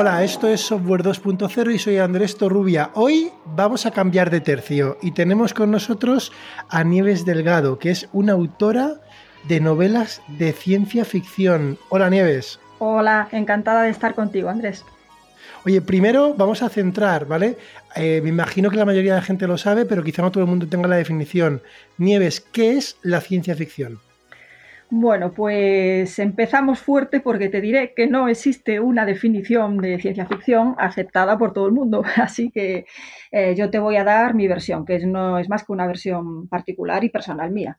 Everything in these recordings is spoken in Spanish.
Hola, esto es Software 2.0 y soy Andrés Torrubia. Hoy vamos a cambiar de tercio y tenemos con nosotros a Nieves Delgado, que es una autora de novelas de ciencia ficción. Hola Nieves. Hola, encantada de estar contigo, Andrés. Oye, primero vamos a centrar, ¿vale? Eh, me imagino que la mayoría de la gente lo sabe, pero quizá no todo el mundo tenga la definición. Nieves, ¿qué es la ciencia ficción? Bueno, pues empezamos fuerte porque te diré que no existe una definición de ciencia ficción aceptada por todo el mundo. Así que eh, yo te voy a dar mi versión, que no es más que una versión particular y personal mía.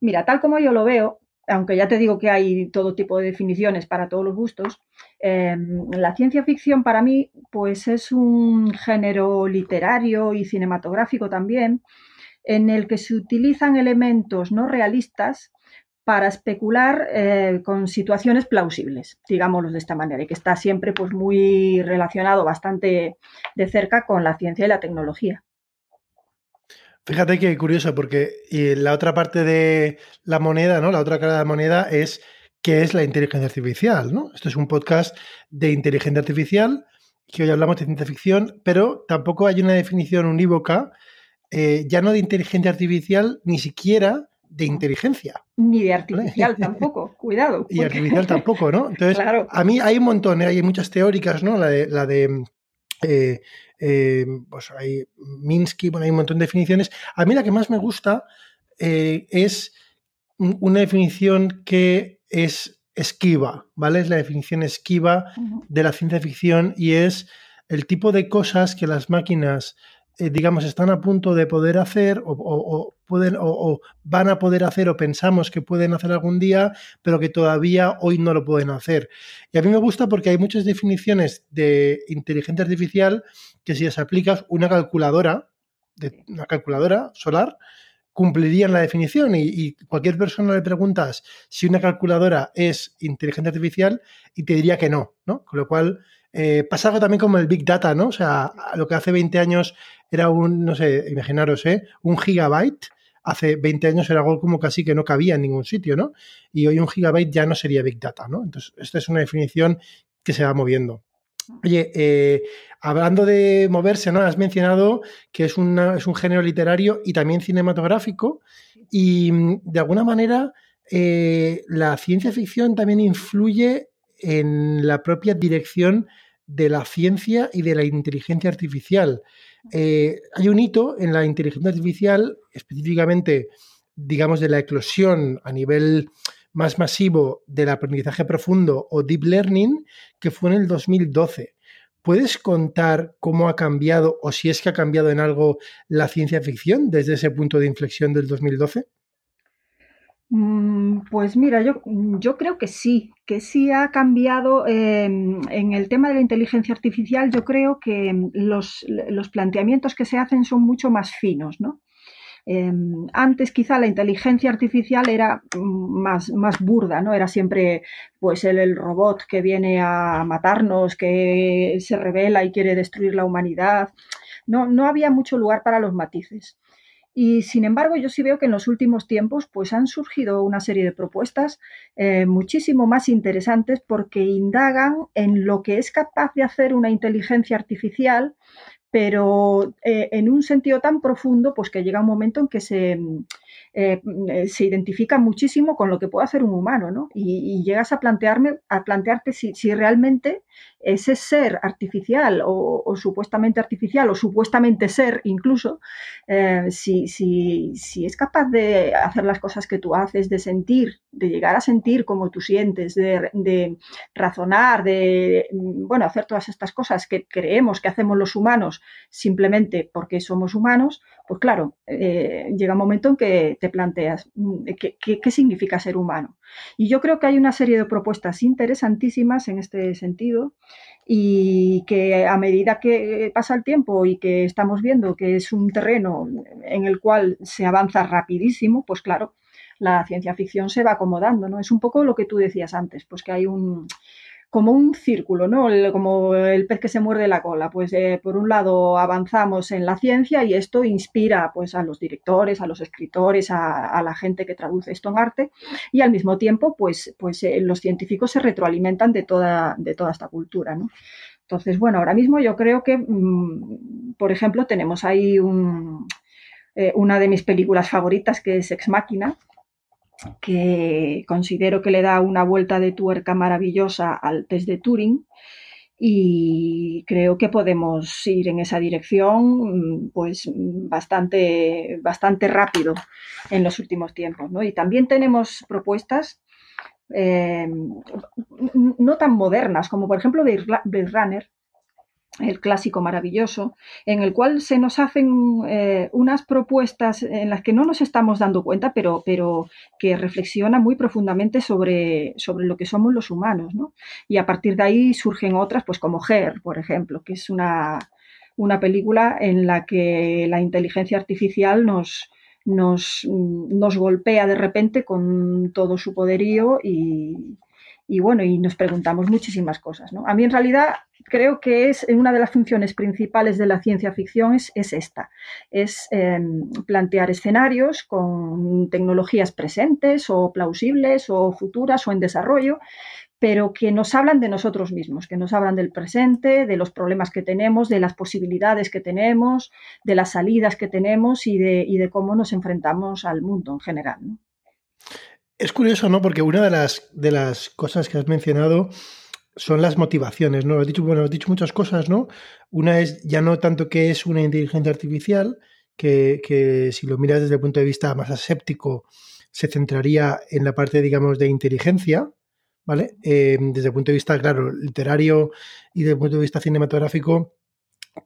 Mira, tal como yo lo veo, aunque ya te digo que hay todo tipo de definiciones para todos los gustos, em, la ciencia ficción para mí pues es un género literario y cinematográfico también en el que se utilizan elementos no realistas para especular eh, con situaciones plausibles, digámoslo de esta manera, y que está siempre pues, muy relacionado bastante de cerca con la ciencia y la tecnología. Fíjate que curioso, porque la otra parte de la moneda, ¿no? La otra cara de la moneda es qué es la inteligencia artificial, ¿no? Esto es un podcast de inteligencia artificial, que hoy hablamos de ciencia ficción, pero tampoco hay una definición unívoca, eh, ya no de inteligencia artificial, ni siquiera de inteligencia. Ni de artificial tampoco, cuidado. Y artificial tampoco, ¿no? Entonces, a mí hay un montón, ¿eh? hay muchas teóricas, ¿no? La de, la de eh, eh, pues hay Minsky, bueno, hay un montón de definiciones. A mí la que más me gusta es una definición que es esquiva, ¿vale? Es la definición esquiva de la ciencia ficción y es el tipo de cosas que las máquinas eh, digamos, están a punto de poder hacer o, pueden, o, van a poder hacer o pensamos que pueden hacer algún día, pero que todavía hoy no lo pueden hacer. Y a mí me gusta porque hay muchas definiciones de inteligencia artificial que si las aplicas una calculadora, de, una calculadora solar, cumplirían la definición y, y, cualquier persona le preguntas si una calculadora es inteligencia artificial y te diría que no, ¿no? Con lo cual eh, pasa algo también como el Big Data, ¿no? O sea, lo que hace 20 años era un, no sé, imaginaros, ¿eh? Un gigabyte. Hace 20 años era algo como casi que no cabía en ningún sitio, ¿no? Y hoy un gigabyte ya no sería Big Data, ¿no? Entonces, esta es una definición que se va moviendo. Oye, eh, hablando de moverse, ¿no? Has mencionado que es, es un género literario y también cinematográfico y mm, de alguna manera eh, la ciencia ficción también influye en la propia dirección de la ciencia y de la inteligencia artificial. Eh, hay un hito en la inteligencia artificial, específicamente, digamos, de la eclosión a nivel más masivo del aprendizaje profundo o deep learning, que fue en el 2012. ¿Puedes contar cómo ha cambiado o si es que ha cambiado en algo la ciencia ficción desde ese punto de inflexión del 2012? Mm, pues mira, yo, creo que sí, que sí ha cambiado em, en el tema de la inteligencia artificial. Yo creo que los, los planteamientos que se hacen son mucho más finos, ¿no? Em, antes quizá la inteligencia artificial era más, más burda, ¿no? Era siempre pues el, el, robot que viene a matarnos, que se revela y quiere destruir la humanidad. No, no había mucho lugar para los matices. Y sin embargo, yo sí veo que en los últimos tiempos pues, han surgido una serie de propuestas eh, muchísimo más interesantes porque indagan en lo que es capaz de hacer una inteligencia artificial, pero eh, en un sentido tan profundo pues, que llega un momento en que se, eh, se identifica muchísimo con lo que puede hacer un humano, ¿no? Y, llegas a plantearme, a plantearte si, si realmente ese ser artificial o, supuestamente artificial o supuestamente ser incluso, eh, si, si, si, es capaz de hacer las cosas que tú haces, de sentir, de llegar a sentir como tú sientes, de, razonar, de bueno, hacer todas estas cosas que creemos que hacemos los humanos simplemente porque somos humanos, pues claro, eh, llega un momento en que te planteas mm, ¿qué, qué, significa ser humano. Y yo creo que hay una serie de propuestas interesantísimas en este sentido y que a medida que pasa el tiempo y que estamos viendo que es un terreno en el cual se avanza rapidísimo, pues claro, la ciencia ficción se va acomodando, ¿no? Es un poco lo que tú decías antes, pues que hay un, como un círculo, ¿no? como el pez que se muerde la cola. Pues eh, por un lado avanzamos en la ciencia y esto inspira pues a los directores, a los escritores, a, la gente que traduce esto en arte y al mismo tiempo pues, pues eh, los científicos se retroalimentan de toda, de toda esta cultura, ¿no? Entonces, bueno, ahora mismo yo creo que, mm, por ejemplo, tenemos ahí eh, una de mis películas favoritas que es Ex Máquina, que considero que le da una vuelta de tuerca maravillosa al test de Turing y creo que podemos ir en esa dirección pues bastante, bastante rápido en los últimos tiempos. Y también tenemos propuestas eh, no tan modernas como por ejemplo Blade Runner, el clásico maravilloso, en el cual se nos hacen eh, unas propuestas en las que no nos estamos dando cuenta, pero, pero que reflexiona muy profundamente sobre, sobre lo que somos los humanos. ¿no? Y a partir de ahí surgen otras, pues como Her, por ejemplo, que es una, una película en la que la inteligencia artificial nos, nos, nos golpea de repente con todo su poderío y, y bueno, y nos preguntamos muchísimas cosas. ¿no? A mí en realidad creo que es una de las funciones principales de la ciencia ficción es, esta, es em, plantear escenarios con tecnologías presentes o plausibles o futuras o en desarrollo, pero que nos hablan de nosotros mismos, que nos hablan del presente, de los problemas que tenemos, de las posibilidades que tenemos, de las salidas que tenemos y de, y de cómo nos enfrentamos al mundo en general. Es curioso, ¿no? Porque una de las, de las cosas que has mencionado son las motivaciones, ¿no? Has dicho, bueno, has dicho muchas cosas, ¿no? Una es ya no tanto que es una inteligencia artificial, que, que si lo miras desde el punto de vista más aséptico, se centraría en la parte, digamos, de inteligencia, ¿vale? Eh, desde el punto de vista, claro, literario y desde el punto de vista cinematográfico,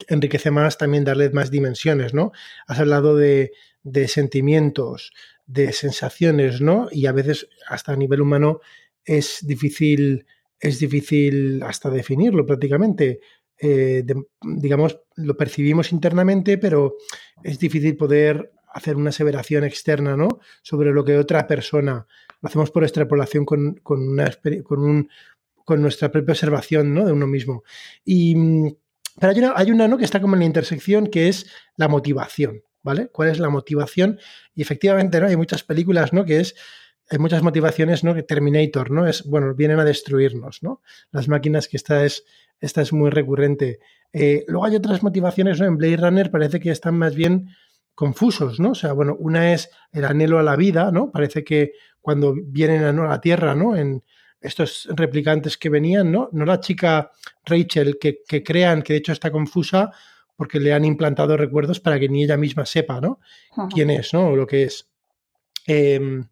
enriquece más también darle más dimensiones, ¿no? Has hablado de, de sentimientos, de sensaciones, ¿no? Y a veces hasta a nivel humano es difícil, es difícil hasta definirlo prácticamente. Eh, digamos, lo percibimos internamente, pero es difícil poder hacer una aseveración externa, ¿no? Sobre lo que otra persona. Lo hacemos por extrapolación con, con, una, con, un, con nuestra propia observación, ¿no? De uno mismo. Y, pero hay una, hay una, ¿no? Que está como en la intersección, que es la motivación. ¿Vale? ¿Cuál es la motivación? Y efectivamente, ¿no? Hay muchas películas, ¿no? Que es, hay muchas motivaciones, ¿no? Que Terminator, ¿no? Es, bueno, vienen a destruirnos, ¿no? Las máquinas, que esta es, esta es muy recurrente. Eh, luego hay otras motivaciones, ¿no? En Blade Runner parece que están más bien confusos, ¿no? O sea, bueno, una es el anhelo a la vida, ¿no? Parece que cuando vienen a, la Tierra, ¿no? En estos replicantes que venían, ¿no? No la chica Rachel que, que crean que de hecho está confusa porque le han implantado recuerdos para que ni ella misma sepa, ¿no? Quién es, ¿no? O lo que es. Em,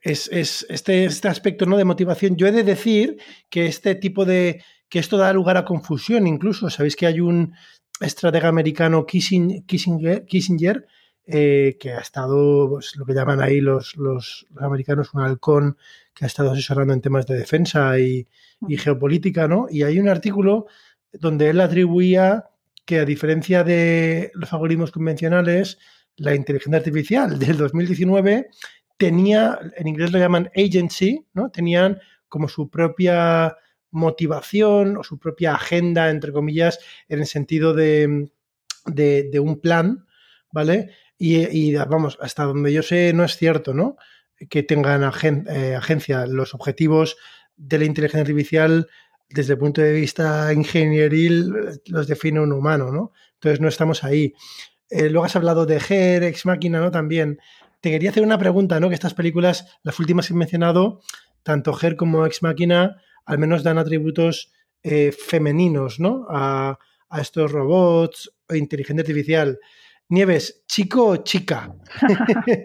es, este, este, aspecto ¿no? de motivación. Yo he de decir que este tipo de. que esto da lugar a confusión, incluso. Sabéis que hay un estratega americano Kissinger, Kissinger eh, que ha estado, pues, lo que llaman ahí los, los, americanos, un halcón que ha estado asesorando en temas de defensa y, y geopolítica, ¿no? Y hay un artículo donde él atribuía que a diferencia de los algoritmos convencionales, la inteligencia artificial del 2019 tenía, en inglés lo llaman agency, ¿no? Tenían como su propia motivación o su propia agenda, entre comillas, en el sentido de, de, un plan, ¿vale? Y, vamos, hasta donde yo sé, no es cierto, ¿no? Que tengan eh, agencia. Los objetivos de la inteligencia artificial desde el punto de vista ingenieril los define un humano, ¿no? Entonces no estamos ahí. Eh, luego has hablado de Her, Ex Máquina, ¿no? También. Te quería hacer una pregunta, ¿no? Que estas películas, las últimas que he mencionado, tanto Her como Ex Máquina, al menos dan atributos eh, femeninos, ¿no? A, estos robots o inteligencia artificial. Nieves, ¿chico o chica?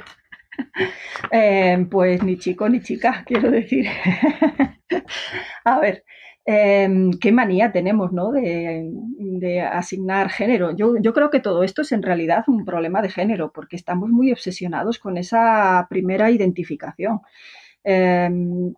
Pues ni chico ni chica, quiero decir. a ver, Em, qué manía tenemos ¿no? de, asignar género. Yo, creo que todo esto es en realidad un problema de género, porque estamos muy obsesionados con esa primera identificación. Em,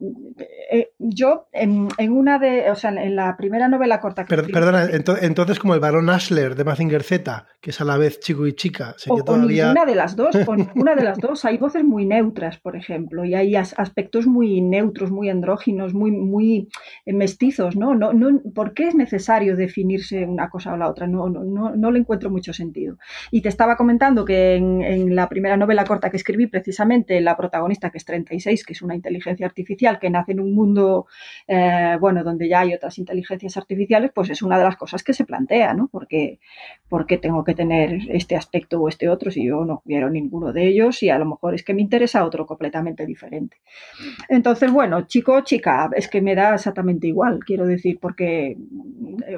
eh, yo en, una de, o sea, en la primera novela corta que Perdona, entonces como el varón Ashler de Mazinger Z, que es a la vez chico y chica. o, todavía... una de las dos, con una de las dos. Hay voces muy neutras, por ejemplo, y hay aspectos muy neutros, muy andróginos, muy, muy eh, mestizos, ¿no? No, no ¿Por qué es necesario definirse una cosa o la otra? No, no, no, no le encuentro mucho sentido. Y te estaba comentando que en, en la primera novela corta que escribí, precisamente la protagonista, que es 36, que es una inteligencia artificial que nace en un mundo, eh, bueno, donde ya hay otras inteligencias artificiales, pues es una de las cosas que se plantea, ¿no? Porque, porque tengo que tener este aspecto o este otro si yo no quiero ninguno de ellos y a lo mejor es que me interesa otro completamente diferente. Entonces, bueno, chico o chica, es que me da exactamente igual, quiero decir, porque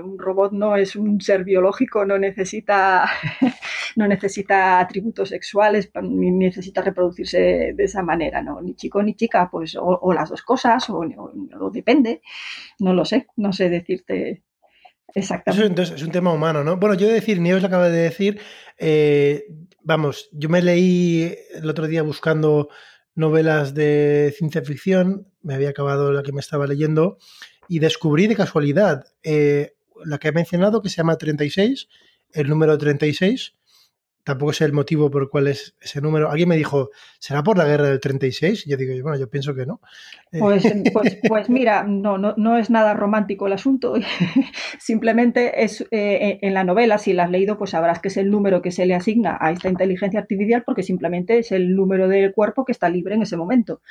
un robot no es un ser biológico, no necesita, no necesita atributos sexuales, ni necesita reproducirse de esa manera, ¿no? Ni chico ni chica, pues o, las dos cosas, o, depende, no lo sé, no sé decirte exactamente. entonces, es un tema humano, ¿no? Bueno, yo he de decir, Nieves lo acaba de decir, eh, vamos, yo me leí el otro día buscando novelas de ciencia ficción, me había acabado la que me estaba leyendo, y descubrí de casualidad eh, la que he mencionado, que se llama 36, el número 36, tampoco sé el motivo por el cual es ese número. Alguien me dijo, ¿será por la guerra del 36? Y yo digo, bueno, yo pienso que no. Eh, pues, pues, pues, mira, no, no, no, es nada romántico el asunto. Simplemente es eh, en la novela, si la has leído, pues sabrás que es el número que se le asigna a esta inteligencia artificial porque simplemente es el número del cuerpo que está libre en ese momento.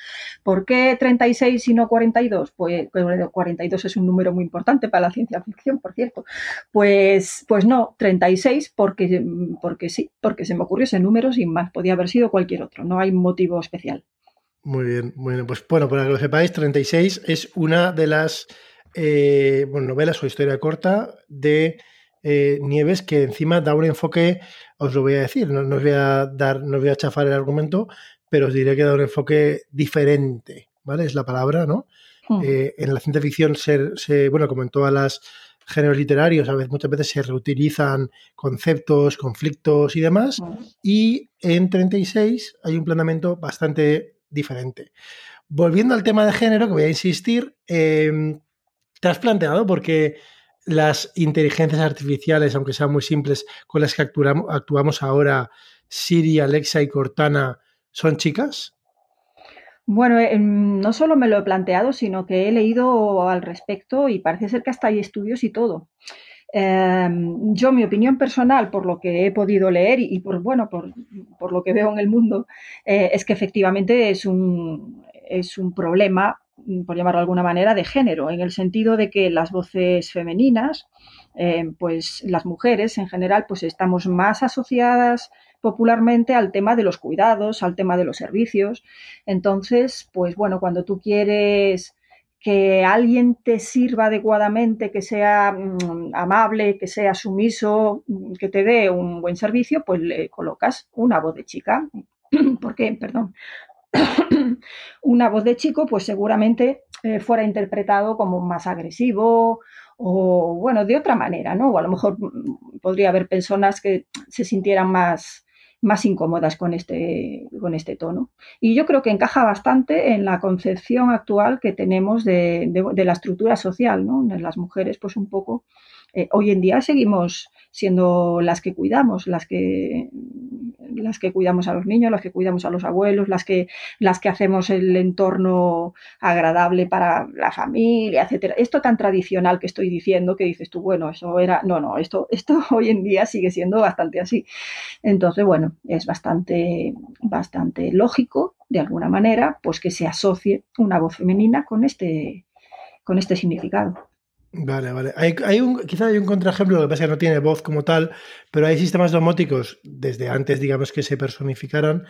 ¿Por qué 36 y no 42? Pues 42 es un número muy importante para la ciencia ficción, por cierto. Pues, pues no, 36 porque, porque sí porque se me ocurrió ese número sin más, podía haber sido cualquier otro, no hay motivo especial. Muy bien, bueno, pues bueno, para que lo sepáis, 36 es una de las eh, novelas o historia corta de eh, Nieves que encima da un enfoque, os lo voy a decir, no, os voy a dar, no os voy a chafar el argumento, pero os diré que da un enfoque diferente, ¿vale? Es la palabra, ¿no? Hmm. Eh, en la ciencia ficción, se, bueno, como en todas las géneros literarios, a veces, muchas veces se reutilizan conceptos, conflictos y demás. Y en 36 hay un planteamiento bastante diferente. Volviendo al tema de género, que voy a insistir, em, te has planteado porque las inteligencias artificiales, aunque sean muy simples, con las que actuamos ahora, Siri, Alexa y Cortana, son chicas? Bueno, eh, no solo me lo he planteado, sino que he leído al respecto y parece ser que hasta hay estudios y todo. Em, yo, mi opinión personal, por lo que he podido leer y, por bueno, por, lo que veo en el mundo, eh, es que efectivamente es un, es un problema, por llamarlo de alguna manera, de género, en el sentido de que las voces femeninas, eh, pues las mujeres en general, pues estamos más asociadas popularmente al tema de los cuidados, al tema de los servicios. Entonces, pues bueno, cuando tú quieres que alguien te sirva adecuadamente, que sea mm, amable, que sea sumiso, mm, que te dé un buen servicio, pues le colocas una voz de chica. ¿Por qué? Perdón. una voz de chico, pues seguramente eh, fuera interpretado como más agresivo o, bueno, de otra manera, ¿no? O a lo mejor mm, podría haber personas que se sintieran más, más incómodas con este, con este tono. Y yo creo que encaja bastante en la concepción actual que tenemos de, de, la estructura social, ¿no? Las mujeres, pues un poco, eh, hoy en día seguimos siendo las que cuidamos, las que las que cuidamos a los niños, las que cuidamos a los abuelos, las que, las que hacemos el entorno agradable para la familia, etcétera. Esto tan tradicional que estoy diciendo, que dices tú, bueno, eso era. No, no, esto, esto hoy en día sigue siendo bastante así. Entonces, bueno, es bastante, bastante lógico, de alguna manera, pues que se asocie una voz femenina con este, con este significado. Vale, vale. Hay, un, quizá hay un contraejemplo, lo que pasa es que no tiene voz como tal, pero hay sistemas domóticos desde antes, digamos, que se personificaran,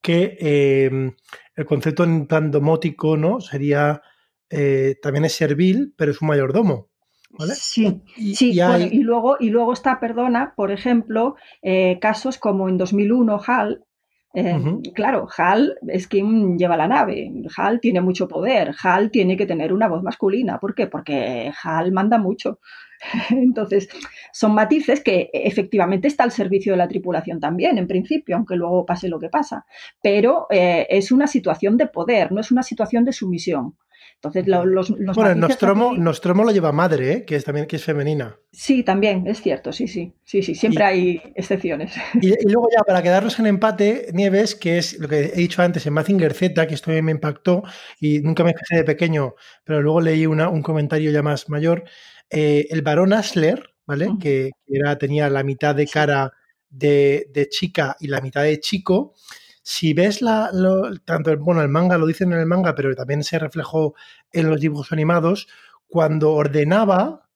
que em, el concepto en plan domótico, ¿no? Sería, eh, también es servil, pero es un mayordomo. ¿Vale? Sí, y, sí. Y, luego, y luego está, perdona, por ejemplo, eh, casos como en 2001 HAL, Em, claro, Hal es quien lleva la nave. Hal tiene mucho poder. Hal tiene que tener una voz masculina. ¿Por qué? Porque Hal manda mucho. Entonces, son matices que efectivamente está al servicio de la tripulación también, en principio, aunque luego pase lo que pasa. Pero eh, es una situación de poder, no es una situación de sumisión. Entonces, los, los bueno, Nostromo, Nostromo lo lleva madre, ¿eh? que es también que es femenina. Sí, también, es cierto, sí, sí, sí, sí, siempre hay excepciones. Y, luego ya, para quedarnos en empate, Nieves, que es lo que he dicho antes en Mazinger Z, que esto me impactó y nunca me fijé de pequeño, pero luego leí una, un comentario ya más mayor, eh, el varón Asler, ¿vale? Que era, tenía la mitad de cara de, de chica y la mitad de chico, si ves la, tanto, bueno, el manga, lo dicen en el manga, pero también se reflejó en los dibujos animados, cuando ordenaba,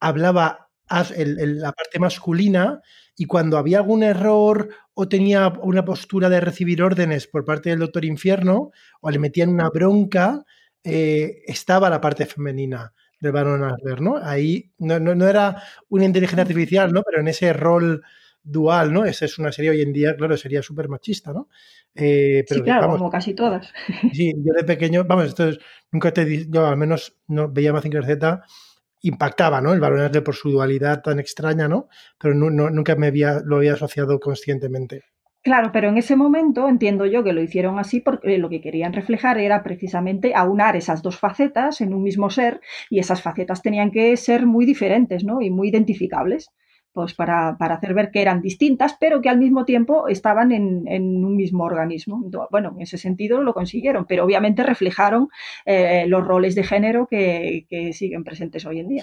hablaba la parte masculina y cuando había algún error o tenía una postura de recibir órdenes por parte del Doctor Infierno o le metían una bronca, eh, estaba la parte femenina del Baron Asler, ¿no? Ahí no, no, era una inteligencia artificial, ¿no? Pero en ese rol dual, ¿no? Esa es una serie hoy en día, claro, sería súper machista, ¿no? Eh, pero, sí, claro, como casi todas. Sí, yo de pequeño, vamos, esto es, nunca te yo al menos no veía Mazinger Z, impactaba, ¿no? El Baron por su dualidad tan extraña, ¿no? Pero nunca me había, lo había asociado conscientemente. Claro, pero en ese momento entiendo yo que lo hicieron así porque lo que querían reflejar era precisamente aunar esas dos facetas en un mismo ser y esas facetas tenían que ser muy diferentes, ¿no? Y muy identificables pues para, hacer ver que eran distintas, pero que al mismo tiempo estaban en, un mismo organismo. Bueno, en ese sentido lo consiguieron, pero obviamente reflejaron eh, los roles de género que, siguen presentes hoy en día.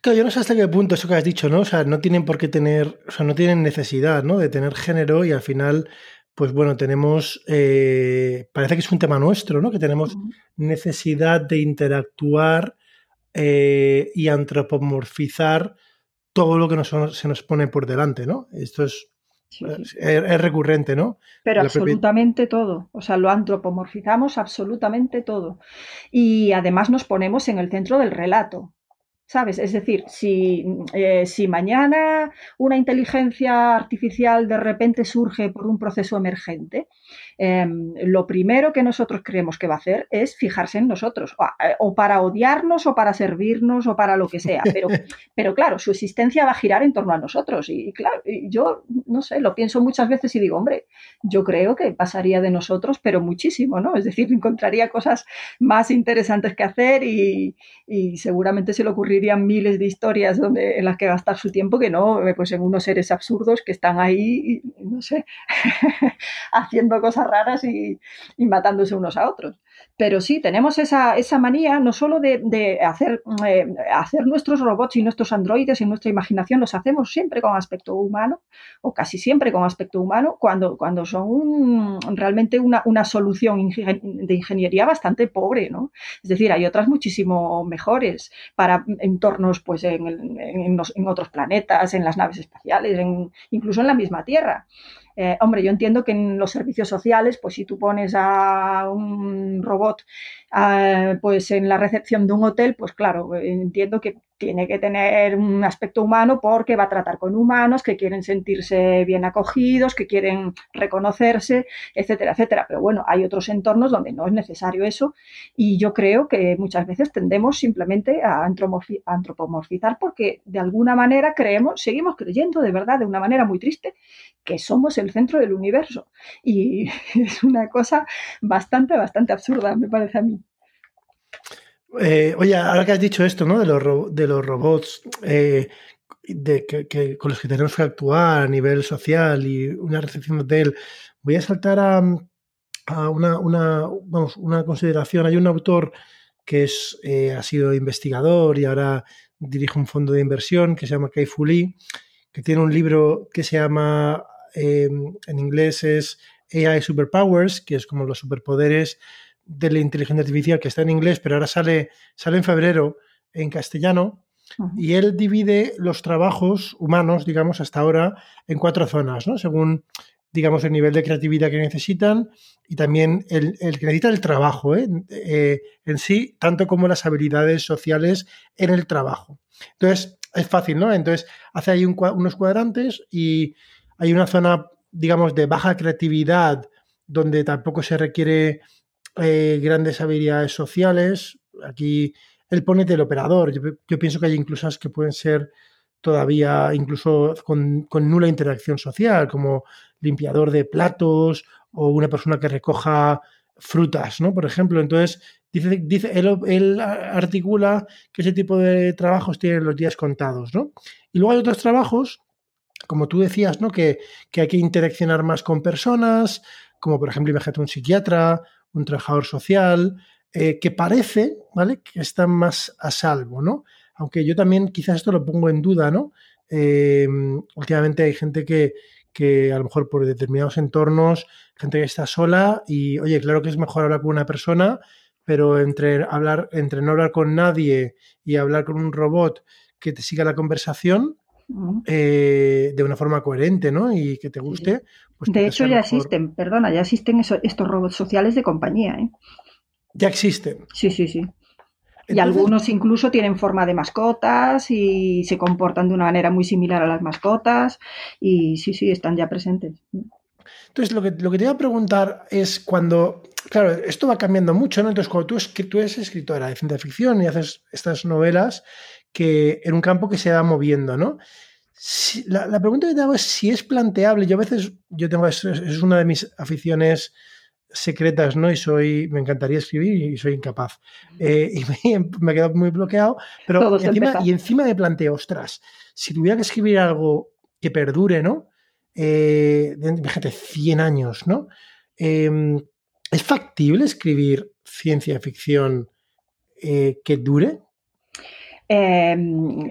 Claro, yo no sé hasta qué punto eso que has dicho, ¿no? O sea, no tienen por qué tener, o sea, no tienen necesidad, ¿no? De tener género y al final, pues bueno, tenemos, eh, parece que es un tema nuestro, ¿no? Que tenemos necesidad de interactuar eh, y antropomorfizar todo lo que se nos pone por delante, ¿no? Esto es, es, recurrente, ¿no? Pero absolutamente todo. O sea, lo antropomorfizamos absolutamente todo. Y además nos ponemos en el centro del relato. ¿Sabes? Es decir, si, eh, si, mañana una inteligencia artificial de repente surge por un proceso emergente, em, lo primero que nosotros creemos que va a hacer es fijarse en nosotros, eh, o, para odiarnos, o para servirnos, o para lo que sea. Pero, pero claro, su existencia va a girar en torno a nosotros. Y, claro, yo no sé, lo pienso muchas veces y digo, hombre, yo creo que pasaría de nosotros, pero muchísimo, ¿no? Es decir, encontraría cosas más interesantes que hacer y, y seguramente se le ocurriría miles de historias donde, en las que gastar su tiempo que no, eh, pues en unos seres absurdos que están ahí, no sé, haciendo cosas raras y, matándose unos a otros. Pero sí, tenemos esa, manía no solo de, hacer, eh, hacer nuestros robots y nuestros androides en nuestra imaginación, los hacemos siempre con aspecto humano, o casi siempre con aspecto humano, cuando, cuando son realmente una, una solución de ingeniería bastante pobre, ¿no? Es decir, hay otras muchísimo mejores para entornos pues, en, en, otros planetas, en las naves espaciales, incluso en la misma Tierra. Eh, hombre, yo entiendo que en los servicios sociales, pues si tú pones a un robot ah, pues en la recepción de un hotel, pues claro, entiendo que tiene que tener un aspecto humano porque va a tratar con humanos que quieren sentirse bien acogidos, que quieren reconocerse, etcétera, etcétera. Pero bueno, hay otros entornos donde no es necesario eso y yo creo que muchas veces tendemos simplemente a antropomorfizar porque de alguna manera creemos, seguimos creyendo de verdad, de una manera muy triste, que somos el centro del universo. Y es una cosa bastante, bastante absurda, me parece a mí. Eh, oye, ahora que has dicho esto, ¿no? De los, de los robots eh, de, que, con los que tenemos que actuar a nivel social y una recepción de hotel, voy a saltar a, una, una, consideración. Hay un autor que es, eh, ha sido investigador y ahora dirige un fondo de inversión que se llama Kai Fu que tiene un libro que se llama, en inglés es AI Superpowers, que es como los superpoderes de la inteligencia artificial que está en inglés, pero ahora sale, sale en febrero en castellano. Y él divide los trabajos humanos, digamos, hasta ahora en cuatro zonas, ¿no? Según, digamos, el nivel de creatividad que necesitan y también el, el que necesita el trabajo ¿eh? Eh, en sí, tanto como las habilidades sociales en el trabajo. Entonces, es fácil, ¿no? Entonces, hace ahí unos cuadrantes y hay una zona, digamos, de baja creatividad donde tampoco se requiere eh, grandes habilidades sociales. Aquí él pone del operador. Yo, pienso que hay incluso que pueden ser todavía incluso con, nula interacción social, como limpiador de platos o una persona que recoja frutas, ¿no? Por ejemplo, entonces dice, dice él, articula que ese tipo de trabajos tienen los días contados, ¿no? Y luego hay otros trabajos, como tú decías, ¿no? Que, que hay que interaccionar más con personas, como por ejemplo, imagínate un psiquiatra un trabajador social, eh, que parece, ¿vale? Que están más a salvo, ¿no? Aunque yo también quizás esto lo pongo en duda, ¿no? Em, últimamente hay gente que, que a lo mejor por determinados entornos, gente que está sola y, oye, claro que es mejor hablar con una persona, pero entre, hablar, entre no hablar con nadie y hablar con un robot que te siga la conversación, eh, de una forma coherente, ¿no? Y que te guste. Pues de hecho, ya existen, perdona, ya existen estos robots sociales de compañía, ¿eh? Ya existen. Sí, sí, sí. y algunos incluso tienen forma de mascotas y se comportan de una manera muy similar a las mascotas y sí, sí, están ya presentes. Entonces, lo que, lo que te iba a preguntar es cuando, claro, esto va cambiando mucho, ¿no? Entonces, cuando tú, tú eres escritora de ciencia ficción y haces estas novelas que en un campo que se va moviendo, ¿no? la, pregunta que te hago es si es planteable. Yo a veces, yo tengo, es, es una de mis aficiones secretas, ¿no? Y soy, me encantaría escribir y soy incapaz. Eh, y me, he quedado muy bloqueado, pero encima, y encima me planteo, ostras, si tuviera que escribir algo que perdure, ¿no? Eh, fíjate, 100 años, ¿no? Em, ¿Es factible escribir ciencia ficción eh, que dure? Em,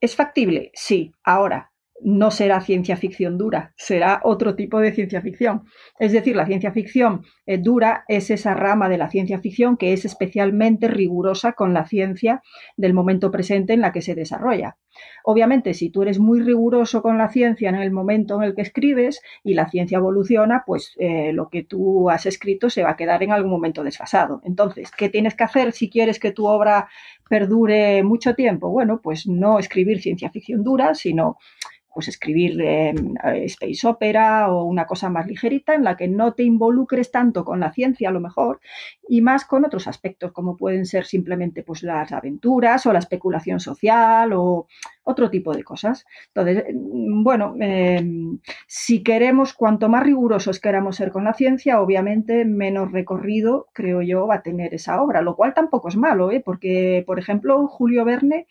¿Es factible? Sí. Ahora, no será ciencia ficción dura, será otro tipo de ciencia ficción. Es decir, la ciencia ficción eh, dura es esa rama de la ciencia ficción que es especialmente rigurosa con la ciencia del momento presente en la que se desarrolla. Obviamente, si tú eres muy riguroso con la ciencia en el momento en el que escribes y la ciencia evoluciona, pues eh, lo que tú has escrito se va a quedar en algún momento desfasado. Entonces, ¿qué tienes que hacer si quieres que tu obra perdure mucho tiempo? Bueno, pues no escribir ciencia ficción dura, sino pues escribir eh, space opera o una cosa más ligerita en la que no te involucres tanto con la ciencia a lo mejor y más con otros aspectos como pueden ser simplemente pues las aventuras o la especulación social o otro tipo de cosas. Entonces, mm, bueno, em, si queremos, cuanto más rigurosos queramos ser con la ciencia, obviamente menos recorrido, creo yo, va a tener esa obra, lo cual tampoco es malo, ¿eh? porque, por ejemplo, Julio Verne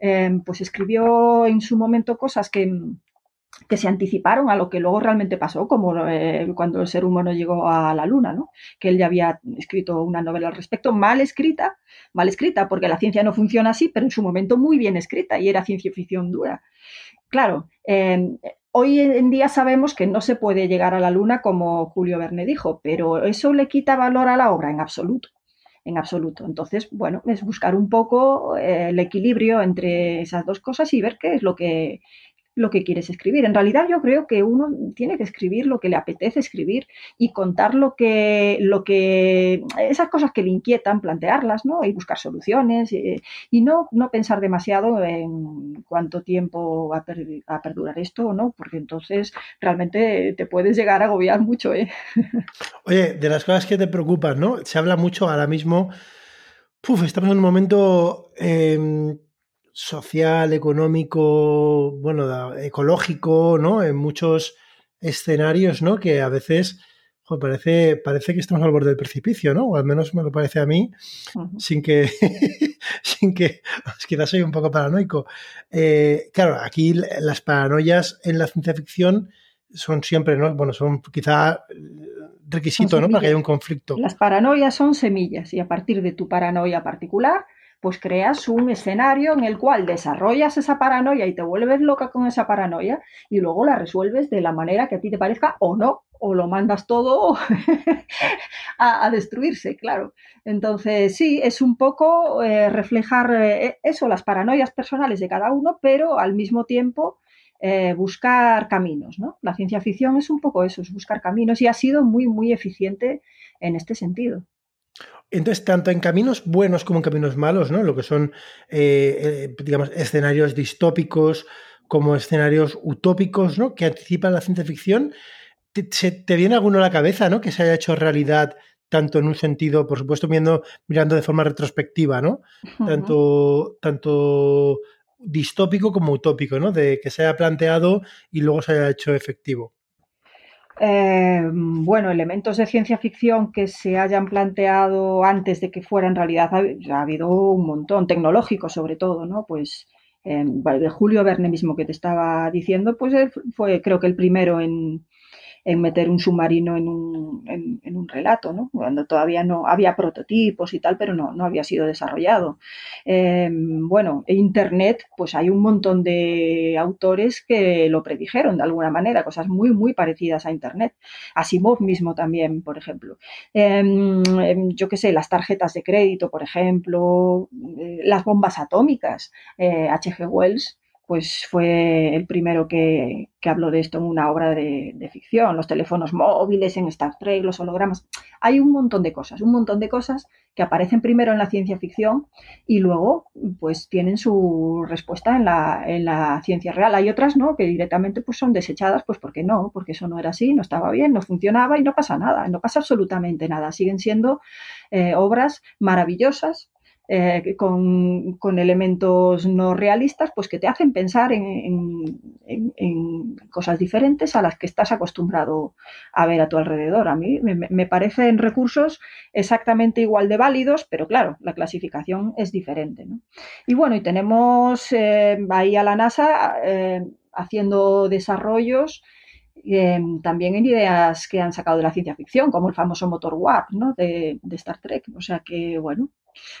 Em, pues escribió en su momento cosas que, que se anticiparon a lo que luego realmente pasó, como eh, cuando el ser humano llegó a la luna, ¿no? que él ya había escrito una novela al respecto, mal escrita, mal escrita, porque la ciencia no funciona así, pero en su momento muy bien escrita y era ciencia ficción dura. Claro, em, hoy en día sabemos que no se puede llegar a la luna como Julio Verne dijo, pero eso le quita valor a la obra en absoluto en absoluto. Entonces, bueno, es buscar un poco eh, el equilibrio entre esas dos cosas y ver qué es lo que, lo que quieres escribir. En realidad yo creo que uno tiene que escribir lo que le apetece escribir y contar lo que, lo que esas cosas que le inquietan, plantearlas, ¿no? Y buscar soluciones eh, y no, no pensar demasiado en cuánto tiempo va a, perdurar esto o no, porque entonces realmente te puedes llegar a agobiar mucho, ¿eh? Oye, de las cosas que te preocupan, ¿no? Se habla mucho ahora mismo. estamos en un momento em, social, económico, bueno, ecológico, ¿no? En muchos escenarios, ¿no? Que a veces parece, parece que estamos al borde del precipicio, ¿no? O al menos me lo parece a mí, sin que, sin que, quizás soy un poco paranoico. Eh, claro, aquí las paranoias en la ciencia ficción son siempre, ¿no? Bueno, son quizá requisito, ¿no? Para que haya un conflicto. Las paranoias son semillas y a partir de tu paranoia particular pues creas un escenario en el cual desarrollas esa paranoia y te vuelves loca con esa paranoia y luego la resuelves de la manera que a ti te parezca o no, o lo mandas todo a, destruirse, claro. Entonces, sí, es un poco eh, reflejar eh, eso, las paranoias personales de cada uno, pero al mismo tiempo eh, buscar caminos, ¿no? La ciencia ficción es un poco eso, es buscar caminos y ha sido muy, muy eficiente en este sentido. Entonces, tanto en caminos buenos como en caminos malos, ¿no? Lo que son, eh, eh, digamos, escenarios distópicos como escenarios utópicos, ¿no? Que anticipan la ciencia ficción. ¿Te, viene alguno a la cabeza, ¿no? Que se haya hecho realidad tanto en un sentido, por supuesto, viendo, mirando de forma retrospectiva, ¿no? Tanto, tanto distópico como utópico, ¿no? De que se haya planteado y luego se haya hecho efectivo. Eh, bueno, elementos de ciencia ficción que se hayan planteado antes de que fuera en realidad, ha, habido un montón, tecnológico sobre todo, ¿no? Pues de Julio Verne mismo que te estaba diciendo, pues fue creo que el primero en, en meter un submarino en un, en, un relato, ¿no? cuando todavía no había prototipos y tal, pero no, no había sido desarrollado. Em, bueno, Internet, pues hay un montón de autores que lo predijeron de alguna manera, cosas muy, muy parecidas a Internet. Asimov mismo también, por ejemplo. Em, em, yo qué sé, las tarjetas de crédito, por ejemplo, eh, las bombas atómicas, H.G. Eh, Wells pues fue el primero que, habló de esto en una obra de, ficción, los teléfonos móviles en Star Trek, los hologramas. Hay un montón de cosas, un montón de cosas que aparecen primero en la ciencia ficción y luego pues tienen su respuesta en la, en la ciencia real. Hay otras no, que directamente pues son desechadas, pues porque no, porque eso no era así, no estaba bien, no funcionaba y no pasa nada, no pasa absolutamente nada. Siguen siendo eh, obras maravillosas eh, con, elementos no realistas, pues que te hacen pensar en, cosas diferentes a las que estás acostumbrado a ver a tu alrededor. A mí me, parecen recursos exactamente igual de válidos, pero claro, la clasificación es diferente. Y bueno, y tenemos eh, ahí a la NASA eh, haciendo desarrollos. también en ideas que han sacado de la ciencia ficción, como el famoso motor warp ¿no? de, de Star Trek. O sea que, bueno,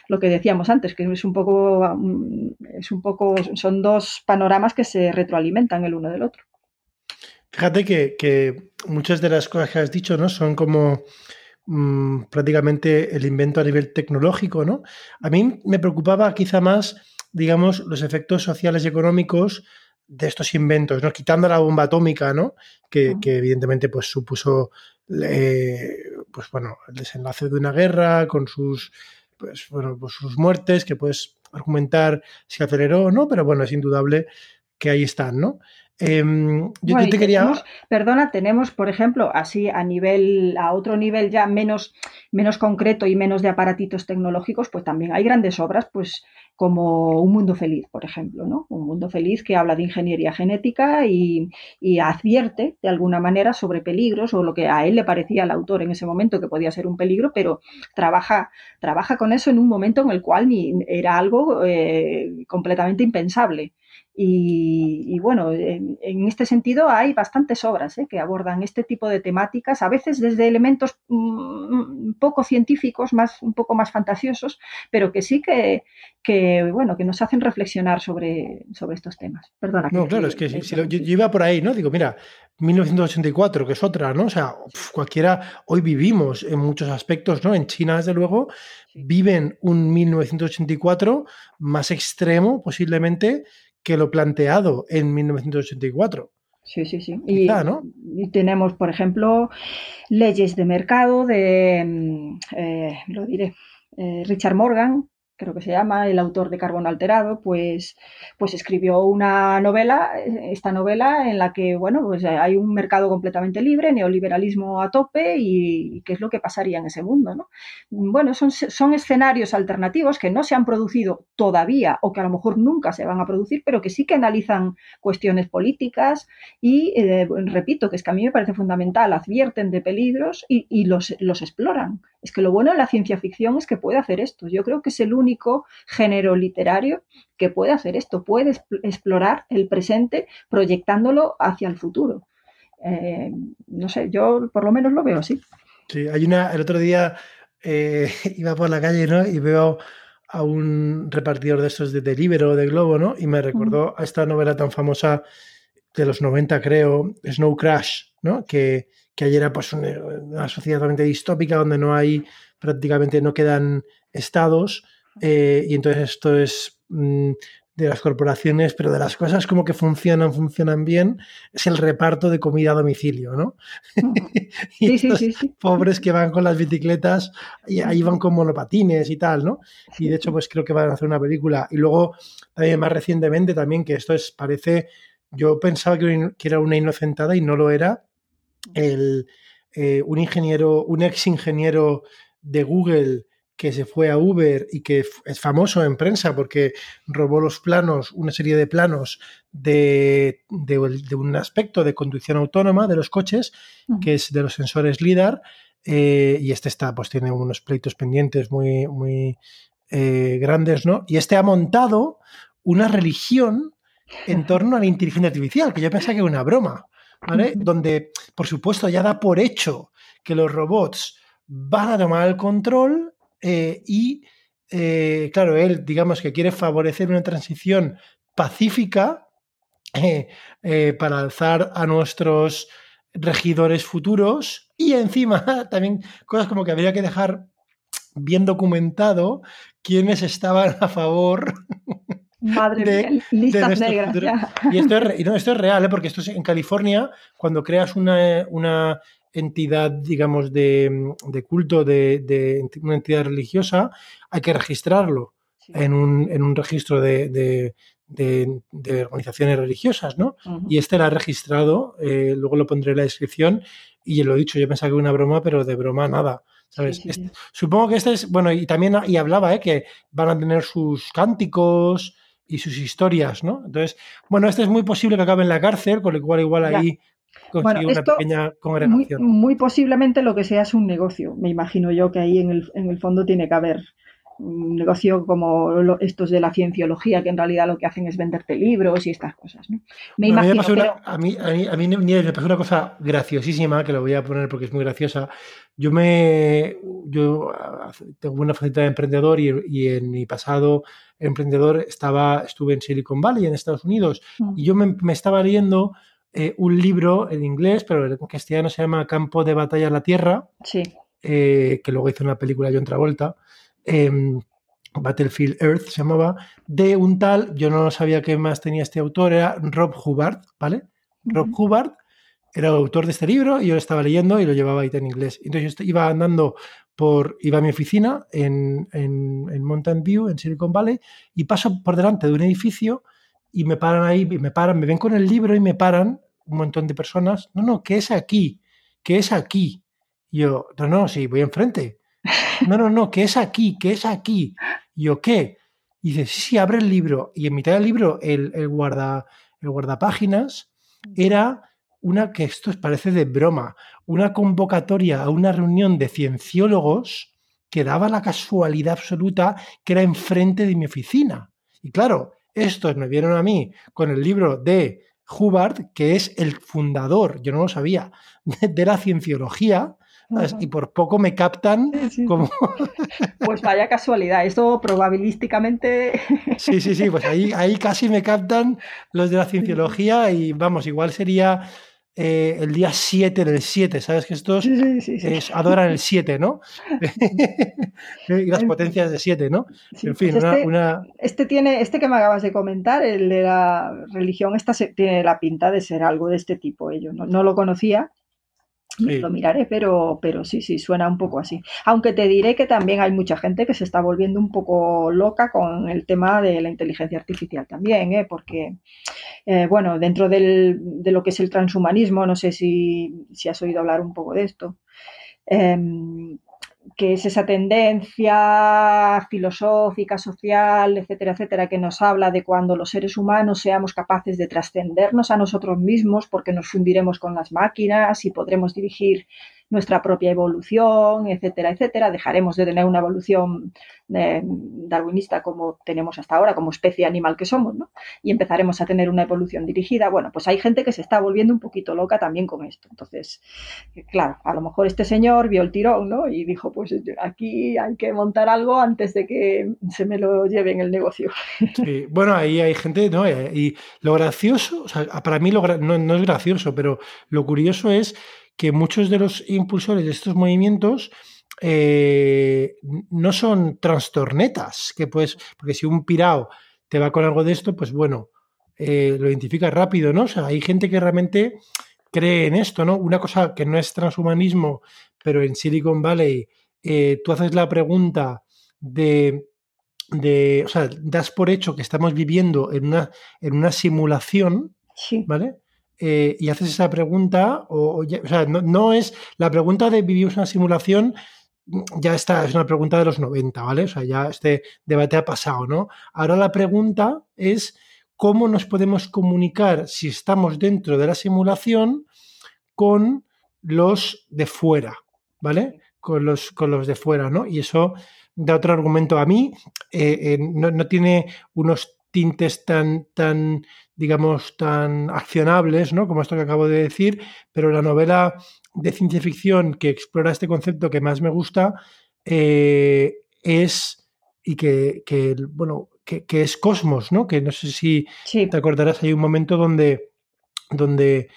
lo que decíamos antes, que es un poco, es un poco, son dos panoramas que se retroalimentan el uno del otro. Fíjate que, muchas de las cosas que has dicho, ¿no? Son como mm, prácticamente el invento a nivel tecnológico, ¿no? A mí me preocupaba quizá más, digamos, los efectos sociales y económicos de estos inventos, ¿no? Quitando la bomba atómica, ¿no? Que, evidentemente pues supuso eh, pues bueno, el desenlace de una guerra con sus pues, bueno, pues sus muertes, que puedes argumentar si aceleró o no, pero bueno, es indudable que ahí están, ¿no? Em, yo, te quería. perdona, tenemos, por ejemplo, así a nivel, a otro nivel ya menos, menos concreto y menos de aparatitos tecnológicos, pues también hay grandes obras, pues como Un Mundo Feliz, por ejemplo, ¿no? Un Mundo Feliz que habla de ingeniería genética y, advierte de alguna manera sobre peligros o lo que a él le parecía al autor en ese momento que podía ser un peligro, pero trabaja, trabaja con eso en un momento en el cual ni, era algo eh, completamente impensable. Y, bueno, en, este sentido hay bastantes obras ¿eh? que abordan este tipo de temáticas, a veces desde elementos un mm, poco científicos, más, un poco más fantasiosos, pero que sí que, que, bueno, que nos hacen reflexionar sobre, sobre estos temas. Perdona. No, claro, es que si, yo, iba por ahí, ¿no? Digo, mira, 1984, que es otra, ¿no? O sea, cualquiera, hoy vivimos en muchos aspectos, ¿no? En China, desde luego, viven un 1984 más extremo, posiblemente, que lo planteado en 1984. Sí, sí, sí. y, tenemos, por ejemplo, leyes de mercado de, mm, eh, lo diré, eh, Richard Morgan, creo que se llama, el autor de Carbono Alterado, pues, pues escribió una novela, esta novela en la que, bueno, pues hay un mercado completamente libre, neoliberalismo a tope y, qué es lo que pasaría en ese mundo, ¿no? Bueno, son, son escenarios alternativos que no se han producido todavía o que a lo mejor nunca se van a producir, pero que sí que analizan cuestiones políticas y, eh, repito, que es que a mí me parece fundamental, advierten de peligros y, y los, los exploran. Es que lo bueno de la ciencia ficción es que puede hacer esto. Yo creo que es el único género literario que puede hacer esto, puede explorar el presente proyectándolo hacia el futuro. Eh, no sé, yo por lo menos lo veo así. Sí, hay una, el otro día eh, iba por la calle ¿no? y veo a un repartidor de estos de Deliveroo, de Globo, ¿no? Y me recordó a esta novela tan famosa de los 90, creo, Snow Crash, ¿no? Que, que ayer era pues una, sociedad totalmente distópica donde no hay prácticamente no quedan estados eh, y entonces esto es mm, de las corporaciones, pero de las cosas como que funcionan, funcionan bien, es el reparto de comida a domicilio, ¿no? y sí, sí, sí, pobres que van con las bicicletas y ahí van con monopatines y tal, ¿no? Y de hecho, pues creo que van a hacer una película. Y luego, también más recientemente, también que esto es, parece, yo pensaba que era una inocentada y no lo era, el, eh, un ingeniero, un ex ingeniero de Google que se fue a Uber y que es famoso en prensa porque robó los planos, una serie de planos de, un aspecto de conducción autónoma de los coches, que es de los sensores LIDAR, eh, y este está, pues tiene unos pleitos pendientes muy, muy eh, grandes, ¿no? Y este ha montado una religión en torno a la inteligencia artificial, que yo pensaba que era una broma. ¿vale? Donde, por supuesto, ya da por hecho que los robots van a tomar el control eh, y, eh, claro, él, digamos que quiere favorecer una transición pacífica eh, para alzar a nuestros regidores futuros y encima también cosas como que habría que dejar bien documentado quiénes estaban a favor Madre de, listas negras. Y esto es, no, esto es real, ¿eh? porque esto es en California, cuando creas una, una entidad, digamos, de, de culto, de, de, una entidad religiosa, hay que registrarlo en, un, en, un, registro de, organizaciones religiosas, ¿no? Y este era registrado, eh, luego lo pondré en la descripción, y lo he dicho, yo pensaba que era una broma, pero de broma nada. ¿sabes? Este, supongo que este es, bueno, y también y hablaba, ¿eh? que van a tener sus cánticos, y sus historias, ¿no? Entonces, bueno, este es muy posible que acabe en la cárcel, con lo cual igual ahí consigue una pequeña congregación. Muy, posiblemente lo que sea es un negocio. Me imagino yo que ahí en el, en el fondo tiene que haber un negocio como estos de la cienciología, que en realidad lo que hacen es venderte libros y estas cosas. ¿no? Me imagino, a, mí, a, mí, me pasó una cosa graciosísima, que lo voy a poner porque es muy graciosa. Yo me yo tengo una faceta de emprendedor y, en mi pasado emprendedor estaba, estuve en Silicon Valley, en Estados Unidos, mm. y yo me, estaba leyendo eh, un libro en inglés, pero en castellano se llama Campo de Batalla en la Tierra, sí. Eh, que luego hizo una película John Travolta. Em, Battlefield Earth se llamaba, de un tal, yo no sabía qué más tenía este autor, era Rob Hubbard, ¿vale? Rob Hubbard era el autor de este libro y yo lo estaba leyendo y lo llevaba ahí en inglés. Entonces yo iba andando por, iba a mi oficina en, en, Mountain View, en Silicon Valley, y paso por delante de un edificio y me paran ahí, me paran, me ven con el libro y me paran un montón de personas. No, no, ¿qué es aquí? ¿Qué es aquí? Y yo, no, no, sí, voy enfrente. No, no, no, ¿qué es aquí? ¿Qué es aquí? Y yo, ¿qué? Y dice, sí, sí, abre el libro. Y en mitad del libro, el, el, guarda, el guardapáginas era una que esto parece de broma, una convocatoria a una reunión de cienciólogos que daba la casualidad absoluta que era enfrente de mi oficina. Y claro, estos me vieron a mí con el libro de Hubbard, que es el fundador, yo no lo sabía, de, la cienciología, y por poco me captan como... Pues vaya casualidad, esto probabilísticamente... Sí, sí, sí, pues ahí, ahí casi me captan los de la cienciología y vamos, igual sería eh, el día 7 del 7, ¿sabes? Que estos adoran el 7, ¿no? y las potencias de 7, ¿no? en fin, pues este, una, este, tiene, este que me acabas de comentar, el de la religión, esta tiene la pinta de ser algo de este tipo. Yo no lo conocía, lo miraré, pero, pero sí, sí, suena un poco así. Aunque te diré que también hay mucha gente que se está volviendo un poco loca con el tema de la inteligencia artificial también, ¿eh? porque, eh, bueno, dentro del, de lo que es el transhumanismo, no sé si, si has oído hablar un poco de esto. Em, que es esa tendencia filosófica, social, etcétera, etcétera, que nos habla de cuando los seres humanos seamos capaces de trascendernos a nosotros mismos porque nos fundiremos con las máquinas y podremos dirigir nuestra propia evolución, etcétera, etcétera. Dejaremos de tener una evolución eh, darwinista como tenemos hasta ahora, como especie animal que somos, ¿no? Y empezaremos a tener una evolución dirigida. Bueno, pues hay gente que se está volviendo un poquito loca también con esto. Entonces, eh, claro, a lo mejor este señor vio el tirón, ¿no? Y dijo, pues aquí hay que montar algo antes de que se me lo lleve en el negocio. Bueno, ahí hay gente, ¿no? Y lo gracioso, o sea, para mí lo, no es gracioso, pero lo curioso es que muchos de los impulsores de estos movimientos eh, no son trastornetas, que pues, porque si un pirao te va con algo de esto, pues bueno, eh, lo identifica rápido, ¿no? O sea, hay gente que realmente cree en esto, ¿no? Una cosa que no es transhumanismo, pero en Silicon Valley eh, tú haces la pregunta de, de, o sea, das por hecho que estamos viviendo en una, en una simulación, ¿vale? Eh, y haces esa pregunta, o, sea, no, es la pregunta de vivimos una simulación, ya está, es una pregunta de los 90, ¿vale? O sea, ya este debate ha pasado, ¿no? Ahora la pregunta es cómo nos podemos comunicar si estamos dentro de la simulación con los de fuera, ¿vale? Con los, con los de fuera, ¿no? Y eso da otro argumento a mí, eh, no, no, tiene unos tintes tan, tan digamos, tan accionables, ¿no? Como esto que acabo de decir, pero la novela de ciencia ficción que explora este concepto que más me gusta eh, es, y que, bueno, que, es Cosmos, ¿no? Que no sé si te acordarás, hay un momento donde, donde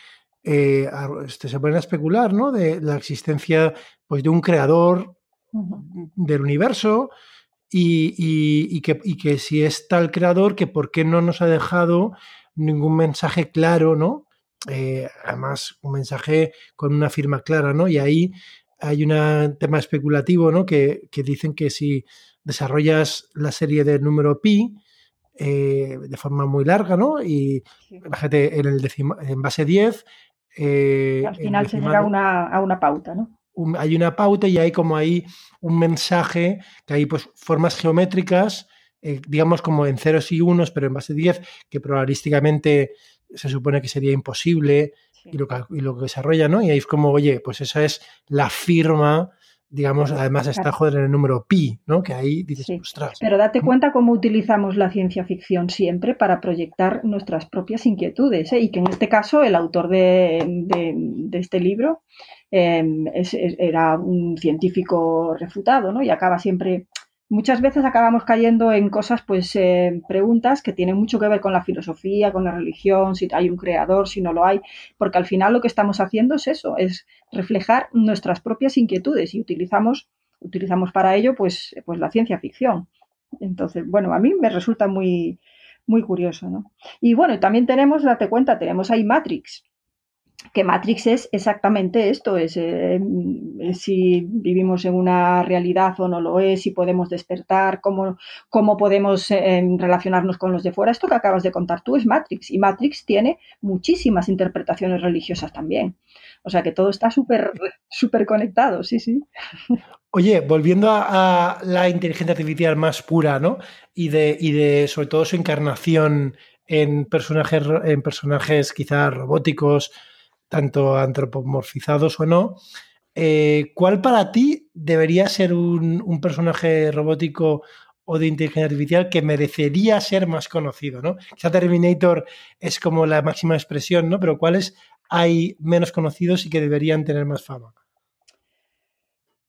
eh, este, se ponen a especular, ¿no? De la existencia, pues, de un creador del universo, y, que, y, que, si es tal creador, que por qué no nos ha dejado ningún mensaje claro, ¿no? Eh, además, un mensaje con una firma clara, ¿no? Y ahí hay un tema especulativo, ¿no? Que, dicen que si desarrollas la serie del número pi eh, de forma muy larga, ¿no? Y fíjate, en, el en base 10... Eh, al final se llega a una, a una pauta, ¿no? hay una pauta y hay como ahí un mensaje, que hay pues formas geométricas, eh, digamos como en ceros y unos, pero en base 10, que probabilísticamente se supone que sería imposible y, lo, y lo que desarrolla, ¿no? Y ahí es como, oye, pues esa es la firma digamos, además está joder en el número pi, ¿no? Que ahí dices, ostras. Pero date cuenta cómo utilizamos la ciencia ficción siempre para proyectar nuestras propias inquietudes, ¿eh? y que en este caso el autor de, este libro em, era un científico refutado, ¿no? Y acaba siempre muchas veces acabamos cayendo en cosas, pues eh, preguntas que tienen mucho que ver con la filosofía, con la religión, si hay un creador, si no lo hay, porque al final lo que estamos haciendo es eso, es reflejar nuestras propias inquietudes y utilizamos, utilizamos para ello pues, pues la ciencia ficción. Entonces, bueno, a mí me resulta muy, muy curioso, ¿no? Y bueno, también tenemos, date cuenta, tenemos ahí Matrix, que Matrix es exactamente esto, es eh, si vivimos en una realidad o no lo es, si podemos despertar, cómo, cómo podemos eh, relacionarnos con los de fuera. Esto que acabas de contar tú es Matrix y Matrix tiene muchísimas interpretaciones religiosas también. O sea que todo está súper súper conectado, sí, sí. Oye, volviendo a, la inteligencia artificial más pura, ¿no? Y de, y de sobre todo su encarnación en personajes, en personajes quizás robóticos, tanto antropomorfizados o no. Eh, ¿Cuál para ti debería ser un, personaje robótico o de inteligencia artificial que merecería ser más conocido? ¿no? Quizá Terminator es como la máxima expresión, ¿no? Pero ¿cuáles hay menos conocidos y que deberían tener más fama?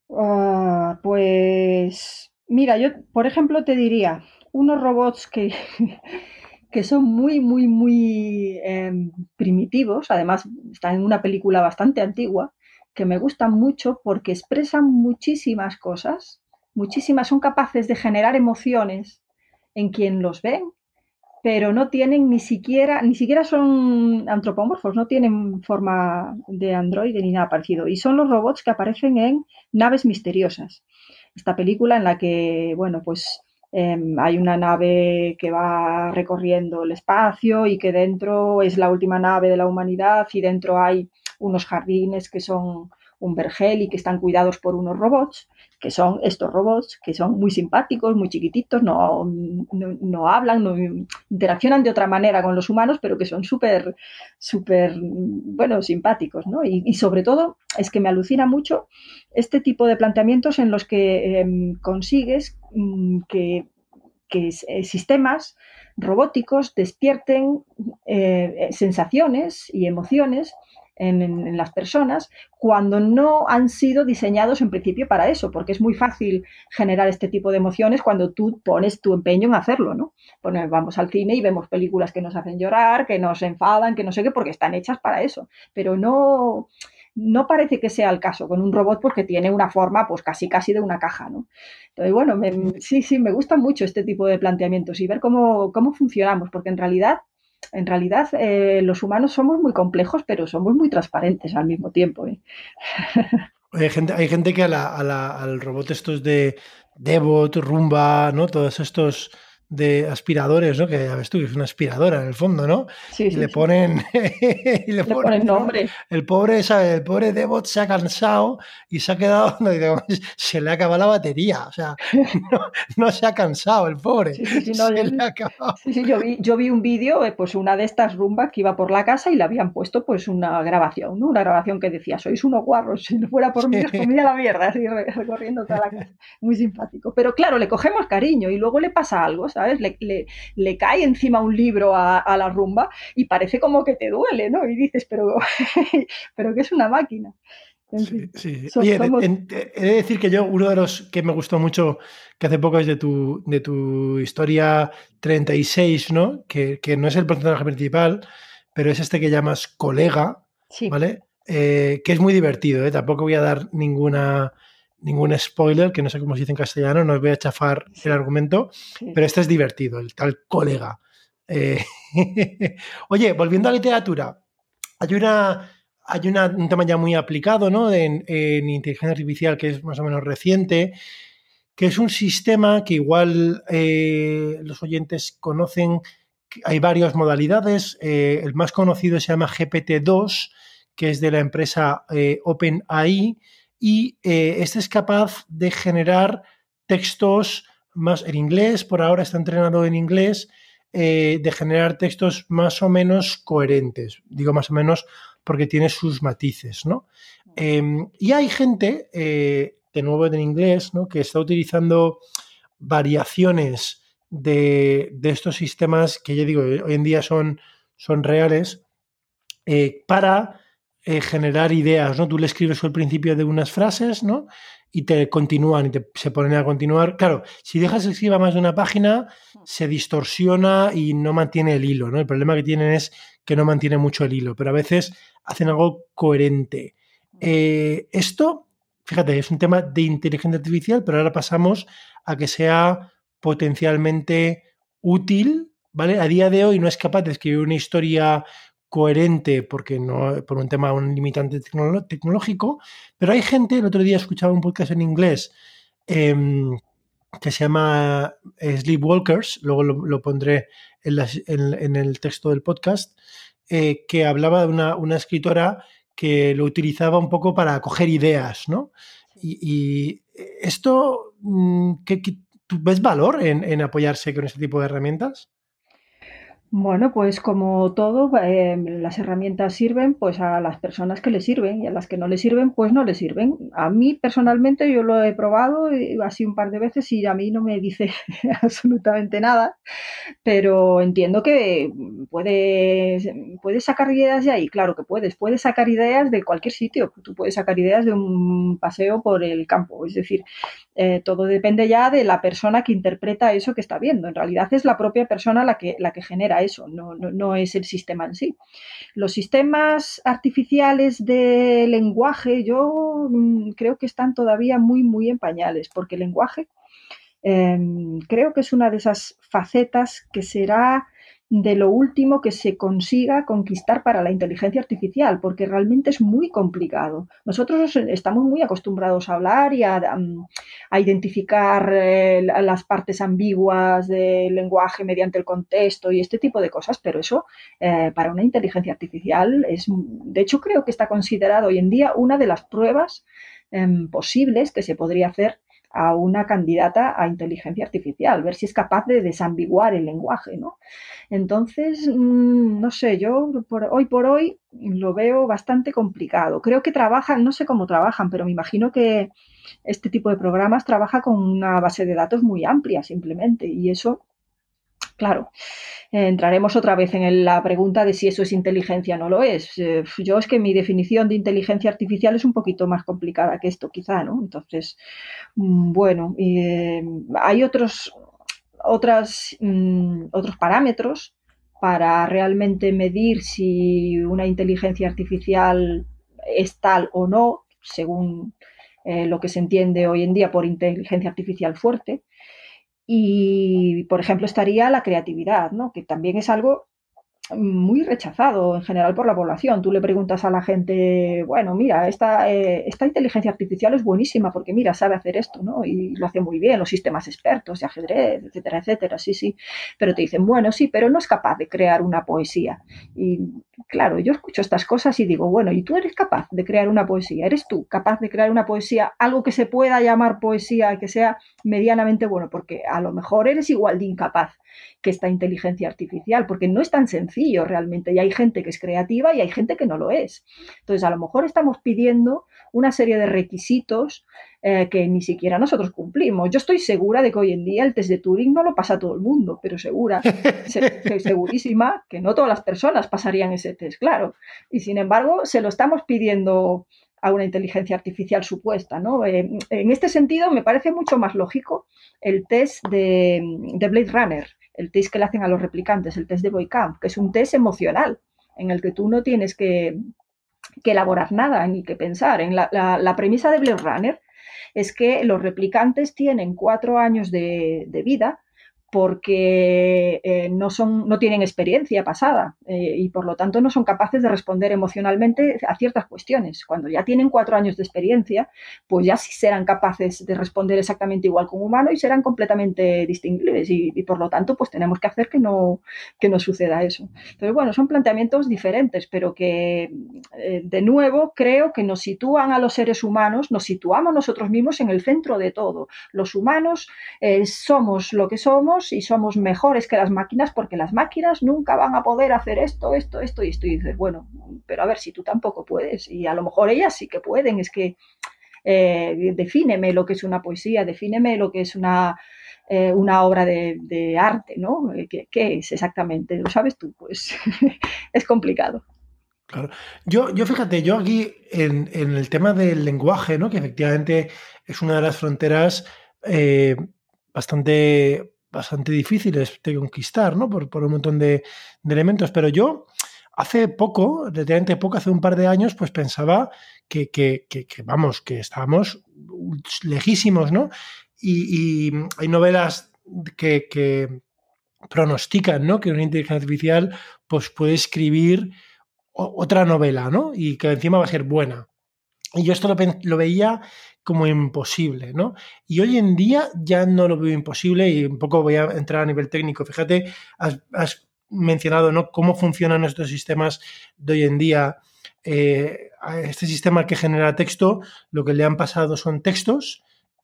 Ah, pues mira, yo por ejemplo te diría unos robots que, que son muy, muy, muy em, primitivos. Además, están en una película bastante antigua, que me gustan mucho porque expresan muchísimas cosas, muchísimas, son capaces de generar emociones en quien los ven, pero no tienen ni siquiera, ni siquiera son antropomorfos, no tienen forma de androide ni nada parecido. Y son los robots que aparecen en naves misteriosas. Esta película en la que, bueno, pues Em, hay una nave que va recorriendo el espacio y que dentro es la última nave de la humanidad y dentro hay unos jardines que son un vergel y que están cuidados por unos robots, que son estos robots que son muy simpáticos, muy chiquititos, no, no, hablan, no interaccionan de otra manera con los humanos, pero que son súper, súper, bueno, simpáticos, ¿no? Y, sobre todo es que me alucina mucho este tipo de planteamientos en los que em, consigues mm, que, eh, sistemas robóticos despierten eh, sensaciones y emociones en, las personas cuando no han sido diseñados en principio para eso, porque es muy fácil generar este tipo de emociones cuando tú pones tu empeño en hacerlo, ¿no? Bueno, vamos al cine y vemos películas que nos hacen llorar, que nos enfadan, que no sé qué, porque están hechas para eso, pero no no parece que sea el caso con un robot porque tiene una forma pues casi casi de una caja, ¿no? Entonces, bueno, sí, sí, me gusta mucho este tipo de planteamientos y ver cómo, cómo funcionamos, porque en realidad en realidad eh, los humanos somos muy complejos, pero somos muy transparentes al mismo tiempo. ¿eh? Hay gente, hay gente que a la, al robot estos de Devot, Rumba, ¿no? Todos estos de aspiradores, ¿no? Que ya ves tú, es una aspiradora en el fondo, ¿no? Sí, y, le ponen, y le, ponen, nombre. El pobre, El pobre Devot se ha cansado y se ha quedado, se le acaba la batería, o sea, no, se ha cansado el pobre. Sí, sí, yo, yo, vi, yo vi un vídeo, eh, pues una de estas rumbas que iba por la casa y le habían puesto pues una grabación, ¿no? Una grabación que decía, sois unos guarros, si no fuera por mí os comía la mierda, así recorriendo toda la casa. Muy simpático. Pero claro, le cogemos cariño y luego le pasa algo, ¿sabes? ¿Sabes? Le, cae encima un libro a, la rumba y parece como que te duele, ¿no? Y dices, pero, pero que es una máquina. Sí, sí. He de decir que yo, uno de los que me gustó mucho, que hace poco es de tu, de tu historia 36, ¿no? Que, no es el personaje principal, pero es este que llamas colega, ¿vale? Eh, que es muy divertido, ¿eh? Tampoco voy a dar ninguna, ningún spoiler, que no sé cómo se dice en castellano, no os voy a chafar el argumento, pero este es divertido, el tal colega. Eh, oye, volviendo a la literatura, hay una hay un tema ya muy aplicado ¿no? en, inteligencia artificial que es más o menos reciente, que es un sistema que igual eh, los oyentes conocen, hay varias modalidades, eh, el más conocido se llama GPT-2, que es de la empresa eh, OpenAI, y este es capaz de generar textos más en inglés, por ahora está entrenado en inglés, de generar textos más o menos coherentes, digo más o menos porque tiene sus matices, ¿no? Em, y hay gente, eh, de nuevo en inglés, ¿no? que está utilizando variaciones de, estos sistemas que yo digo, hoy en día son, son reales, eh, para eh, generar ideas, ¿no? Tú le escribes al principio de unas frases, ¿no? Y te continúan y te, se ponen a continuar. Claro, si dejas que escriba más de una página, se distorsiona y no mantiene el hilo, ¿no? El problema que tienen es que no mantiene mucho el hilo, pero a veces hacen algo coherente. Eh, esto, fíjate, es un tema de inteligencia artificial, pero ahora pasamos a que sea potencialmente útil, ¿vale? A día de hoy no es capaz de escribir una historia coherente porque no por un tema un limitante tecnológico, pero hay gente, el otro día escuchaba un podcast en inglés em, que se llama Sleepwalkers, luego lo, pondré en, el texto del podcast, eh, que hablaba de una, escritora que lo utilizaba un poco para coger ideas, ¿no? Y, esto, mm, ¿qué, tú ves valor en, en apoyarse con este tipo de herramientas? Bueno, pues como todo, eh, las herramientas sirven pues a las personas que les sirven y a las que no les sirven, pues no les sirven. A mí personalmente yo lo he probado así un par de veces y a mí no me dice absolutamente nada, pero entiendo que puedes, puedes sacar ideas de ahí, claro que puedes, puedes sacar ideas de cualquier sitio, tú puedes sacar ideas de un paseo por el campo, es decir, eh, todo depende ya de la persona que interpreta eso que está viendo. En realidad es la propia persona la que, la que genera eso, no, no, es el sistema en sí. Los sistemas artificiales de lenguaje yo mm, creo que están todavía muy, muy en pañales, porque el lenguaje em, creo que es una de esas facetas que será de lo último que se consiga conquistar para la inteligencia artificial, porque realmente es muy complicado. Nosotros estamos muy acostumbrados a hablar y a, identificar eh, las partes ambiguas del lenguaje mediante el contexto y este tipo de cosas, pero eso eh, para una inteligencia artificial es, de hecho, creo que está considerado hoy en día una de las pruebas em, posibles que se podría hacer a una candidata a inteligencia artificial, ver si es capaz de desambiguar el lenguaje, ¿no? Entonces, mm, no sé, yo por, hoy por hoy lo veo bastante complicado. Creo que trabajan, no sé cómo trabajan, pero me imagino que este tipo de programas trabaja con una base de datos muy amplia simplemente y eso Claro, entraremos otra vez en la pregunta de si eso es inteligencia o no lo es. Eh, yo es que mi definición de inteligencia artificial es un poquito más complicada que esto, quizá, ¿no? Entonces, mm, bueno, eh, hay otros, otras, mm, otros parámetros para realmente medir si una inteligencia artificial es tal o no, según eh, lo que se entiende hoy en día por inteligencia artificial fuerte. Y, por ejemplo, estaría la creatividad, ¿no? que también es algo muy rechazado en general por la población. Tú le preguntas a la gente, bueno, mira, esta, eh, esta inteligencia artificial es buenísima porque, mira, sabe hacer esto, ¿no? Y lo hace muy bien, los sistemas expertos de ajedrez, etcétera, etcétera, sí, sí. Pero te dicen, bueno, sí, pero no es capaz de crear una poesía. Y claro, yo escucho estas cosas y digo, bueno, ¿y tú eres capaz de crear una poesía? ¿Eres tú capaz de crear una poesía, algo que se pueda llamar poesía, que sea medianamente bueno? Porque a lo mejor eres igual de incapaz que esta inteligencia artificial, porque no es tan sencillo sencillo realmente. Y hay gente que es creativa y hay gente que no lo es. Entonces, a lo mejor estamos pidiendo una serie de requisitos eh, que ni siquiera nosotros cumplimos. Yo estoy segura de que hoy en día el test de Turing no lo pasa todo el mundo, pero segura, estoy segurísima que no todas las personas pasarían ese test, claro. Y sin embargo, se lo estamos pidiendo a una inteligencia artificial supuesta. ¿no? Eh, en este sentido, me parece mucho más lógico el test de, Blade Runner, el test que le hacen a los replicantes, el test de Boycamp, que es un test emocional, en el que tú no tienes que, elaborar nada ni que pensar. En la, premisa de Blade Runner es que los replicantes tienen cuatro años de vida porque eh, no, son, no tienen experiencia pasada eh, y por lo tanto no son capaces de responder emocionalmente a ciertas cuestiones. Cuando ya tienen cuatro años de experiencia, pues ya sí serán capaces de responder exactamente igual como humano y serán completamente distinguibles y, por lo tanto pues tenemos que hacer que no, que no suceda eso. Entonces, bueno, son planteamientos diferentes, pero que eh, de nuevo creo que nos sitúan a los seres humanos, nos situamos nosotros mismos en el centro de todo. Los humanos somos lo que somos y somos mejores que las máquinas porque las máquinas nunca van a poder hacer esto, esto, esto y esto. Y dices, bueno, pero a ver si tú tampoco puedes. Y a lo mejor ellas sí que pueden. Es que eh, defíneme lo que es una poesía, defíneme lo que es una, eh, una obra de, arte, ¿no? ¿Qué, es exactamente? ¿Lo sabes tú? Pues es complicado. Claro. Yo, yo fíjate, yo aquí en, el tema del lenguaje, ¿no? Que efectivamente es una de las fronteras eh, bastante bastante difíciles de conquistar, ¿no? Por, un montón de, elementos. Pero yo hace poco, relativamente poco, hace un par de años, pues pensaba que, vamos, que estábamos lejísimos, ¿no? Y, hay novelas que, pronostican, ¿no? Que una inteligencia artificial pues puede escribir otra novela, ¿no? Y que encima va a ser buena. Y yo esto lo, lo veía como imposible, ¿no? Y hoy en día ya no lo veo imposible y un poco voy a entrar a nivel técnico. Fíjate, has, mencionado, ¿no? Cómo funcionan nuestros sistemas de hoy en día. Eh, a este sistema que genera texto, lo que le han pasado son textos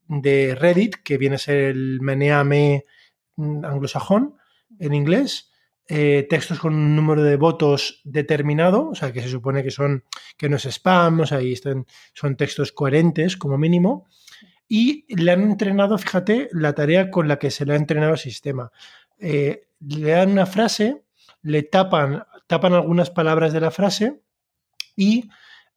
de Reddit, que viene a ser el meneame anglosajón en inglés, eh, textos con un número de votos determinado, o sea, que se supone que son que no es spam, o sea, ahí están, son textos coherentes como mínimo, y le han entrenado, fíjate, la tarea con la que se le ha entrenado el sistema. Eh, le dan una frase, le tapan, tapan algunas palabras de la frase y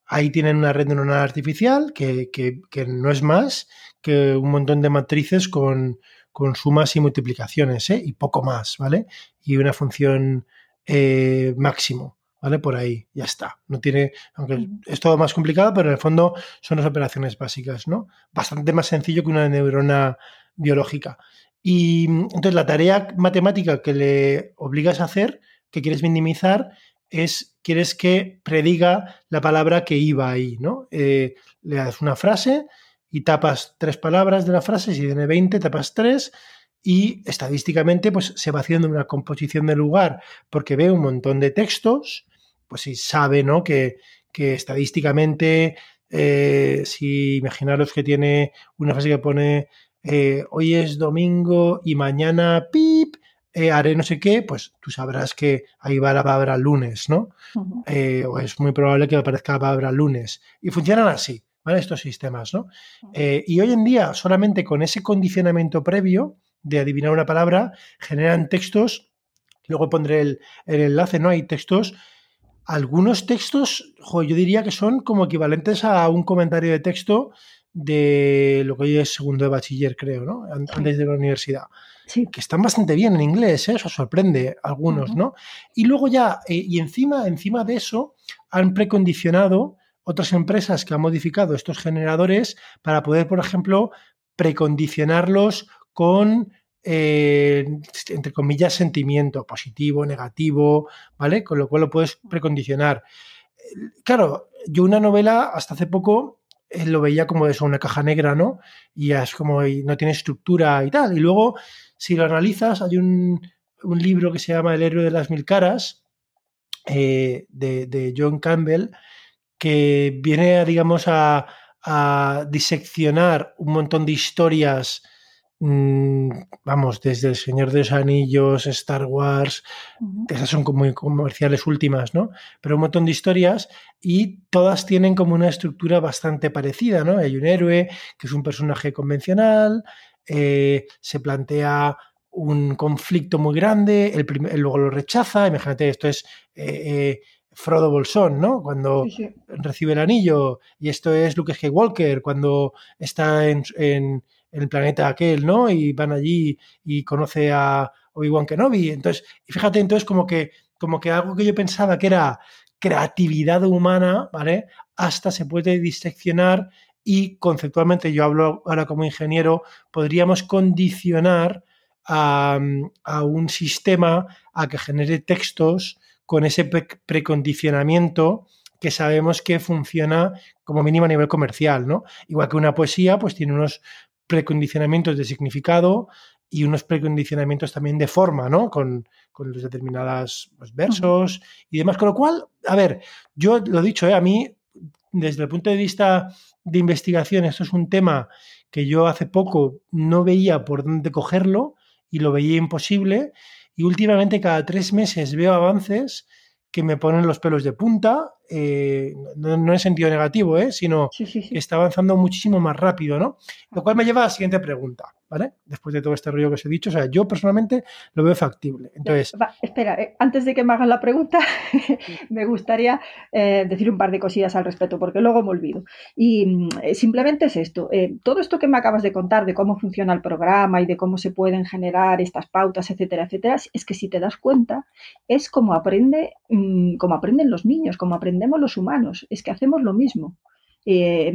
ahí tienen una red neuronal artificial que, que no es más que un montón de matrices con, con sumas y multiplicaciones, ¿eh? y poco más, ¿vale? Y una función eh, máximo, ¿vale? Por ahí, ya está. No tiene, aunque es todo más complicado, pero en el fondo son las operaciones básicas, ¿no? Bastante más sencillo que una neurona biológica. Y entonces la tarea matemática que le obligas a hacer, que quieres minimizar, es, quieres que prediga la palabra que iba ahí, ¿no? Eh, le das una frase y tapas tres palabras de la frase, si tiene 20, tapas tres y estadísticamente pues se va haciendo una composición del lugar porque ve un montón de textos, pues si sabe, ¿no? Que, estadísticamente, eh, si imaginaros que tiene una frase que pone eh, hoy es domingo y mañana pip, eh, haré no sé qué, pues tú sabrás que ahí va la palabra lunes, ¿no? o es muy probable que aparezca la palabra lunes. Y funcionan así. Estos sistemas, ¿no? Eh, y hoy en día, solamente con ese condicionamiento previo de adivinar una palabra, generan textos, luego pondré el, enlace, ¿no? Hay textos, algunos textos, yo diría que son como equivalentes a un comentario de texto de lo que hoy es segundo de bachiller, creo, ¿no? Antes de la universidad. Sí. Que están bastante bien en inglés, ¿eh? eso sorprende a algunos, ¿no? Y luego ya, eh, y encima, encima de eso, han precondicionado otras empresas que han modificado estos generadores para poder, por ejemplo, precondicionarlos con, eh, entre comillas, sentimiento positivo, negativo, ¿vale? Con lo cual lo puedes precondicionar. Claro, yo una novela hasta hace poco eh, lo veía como eso, una caja negra, ¿no? Y es como no tiene estructura y tal. Y luego, si lo analizas, hay un, libro que se llama El héroe de las mil caras, eh, de, de John Campbell, que viene, digamos, a, diseccionar un montón de historias mm, vamos, desde El Señor de los Anillos, Star Wars, esas son como comerciales últimas, ¿no? Pero un montón de historias y todas tienen como una estructura bastante parecida, ¿no? Hay un héroe que es un personaje convencional, eh, se plantea un conflicto muy grande, el luego lo rechaza, imagínate, esto es eh, eh, Frodo Bolsón, ¿no? Cuando recibe el anillo, y esto es Luke Skywalker, cuando está en, el planeta aquel, ¿no? Y van allí y conoce a Obi-Wan Kenobi. Entonces, y fíjate, entonces como que, como que algo que yo pensaba que era creatividad humana, ¿vale? Hasta se puede diseccionar y conceptualmente, yo hablo ahora como ingeniero, podríamos condicionar a, un sistema a que genere textos con ese precondicionamiento que sabemos que funciona como mínimo a nivel comercial, ¿no? Igual que una poesía, pues tiene unos precondicionamientos de significado y unos precondicionamientos también de forma, ¿no? Con, los determinados pues, versos y demás. Con lo cual, a ver, yo lo he dicho, ¿eh? a mí, desde el punto de vista de investigación, esto es un tema que yo hace poco no veía por dónde cogerlo y lo veía imposible. Y últimamente cada tres meses veo avances que me ponen los pelos de punta, eh, no, en sentido negativo, ¿eh? sino que está avanzando muchísimo más rápido, ¿no? Lo cual me lleva a la siguiente pregunta. Después de todo este rollo que os he dicho, o sea, yo personalmente lo veo factible. Entonces, espera, eh, antes de que me hagan la pregunta, me gustaría eh, decir un par de cosillas al respecto, porque luego me olvido. Y mm, eh, simplemente es esto, todo esto que me acabas de contar de cómo funciona el programa y de cómo se pueden generar estas pautas, etcétera, etcétera, es que si te das cuenta, es como aprende, mm, como aprenden los niños, como los humanos, es que hacemos lo mismo. Eh,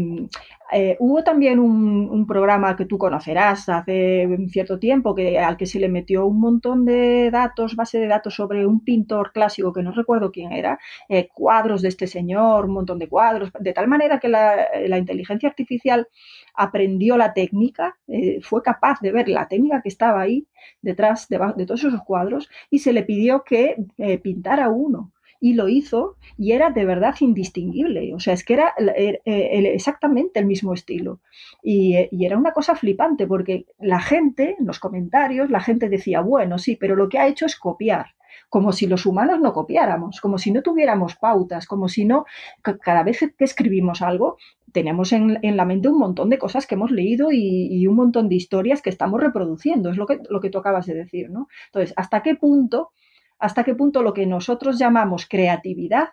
eh, hubo también un, programa que tú conocerás hace cierto tiempo que, al que se le metió un montón de datos, base de datos sobre un pintor clásico que no recuerdo quién era, eh, cuadros de este señor, un montón de cuadros, de tal manera que la, inteligencia artificial aprendió la técnica, fue capaz de ver la técnica que estaba ahí detrás de, de todos esos cuadros y se le pidió que pintara uno y lo hizo y era de verdad indistinguible. O sea, es que era exactamente el mismo estilo. Y, era una cosa flipante porque la gente, en los comentarios, la gente decía, bueno, sí, pero lo que ha hecho es copiar como si los humanos no copiáramos, como si no tuviéramos pautas, como si no, cada vez que escribimos algo, tenemos en, la mente un montón de cosas que hemos leído y, y, un montón de historias que estamos reproduciendo, es lo que, lo que tú acabas de decir, ¿no? Entonces, ¿hasta qué punto hasta qué punto lo que nosotros llamamos creatividad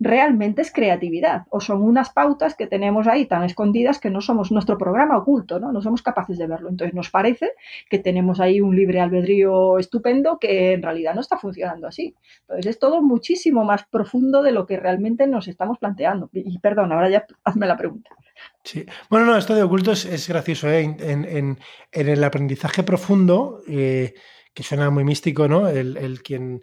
realmente es creatividad o son unas pautas que tenemos ahí tan escondidas que no somos nuestro programa oculto, ¿no? No somos capaces de verlo. Entonces nos parece que tenemos ahí un libre albedrío estupendo que en realidad no está funcionando así. Entonces es todo muchísimo más profundo de lo que realmente nos estamos planteando. Y perdón, ahora ya hazme la pregunta. Sí. Bueno, no, esto de oculto es, gracioso. ¿eh? En, el aprendizaje profundo, eh, que suena muy místico, ¿no? El, el, quien,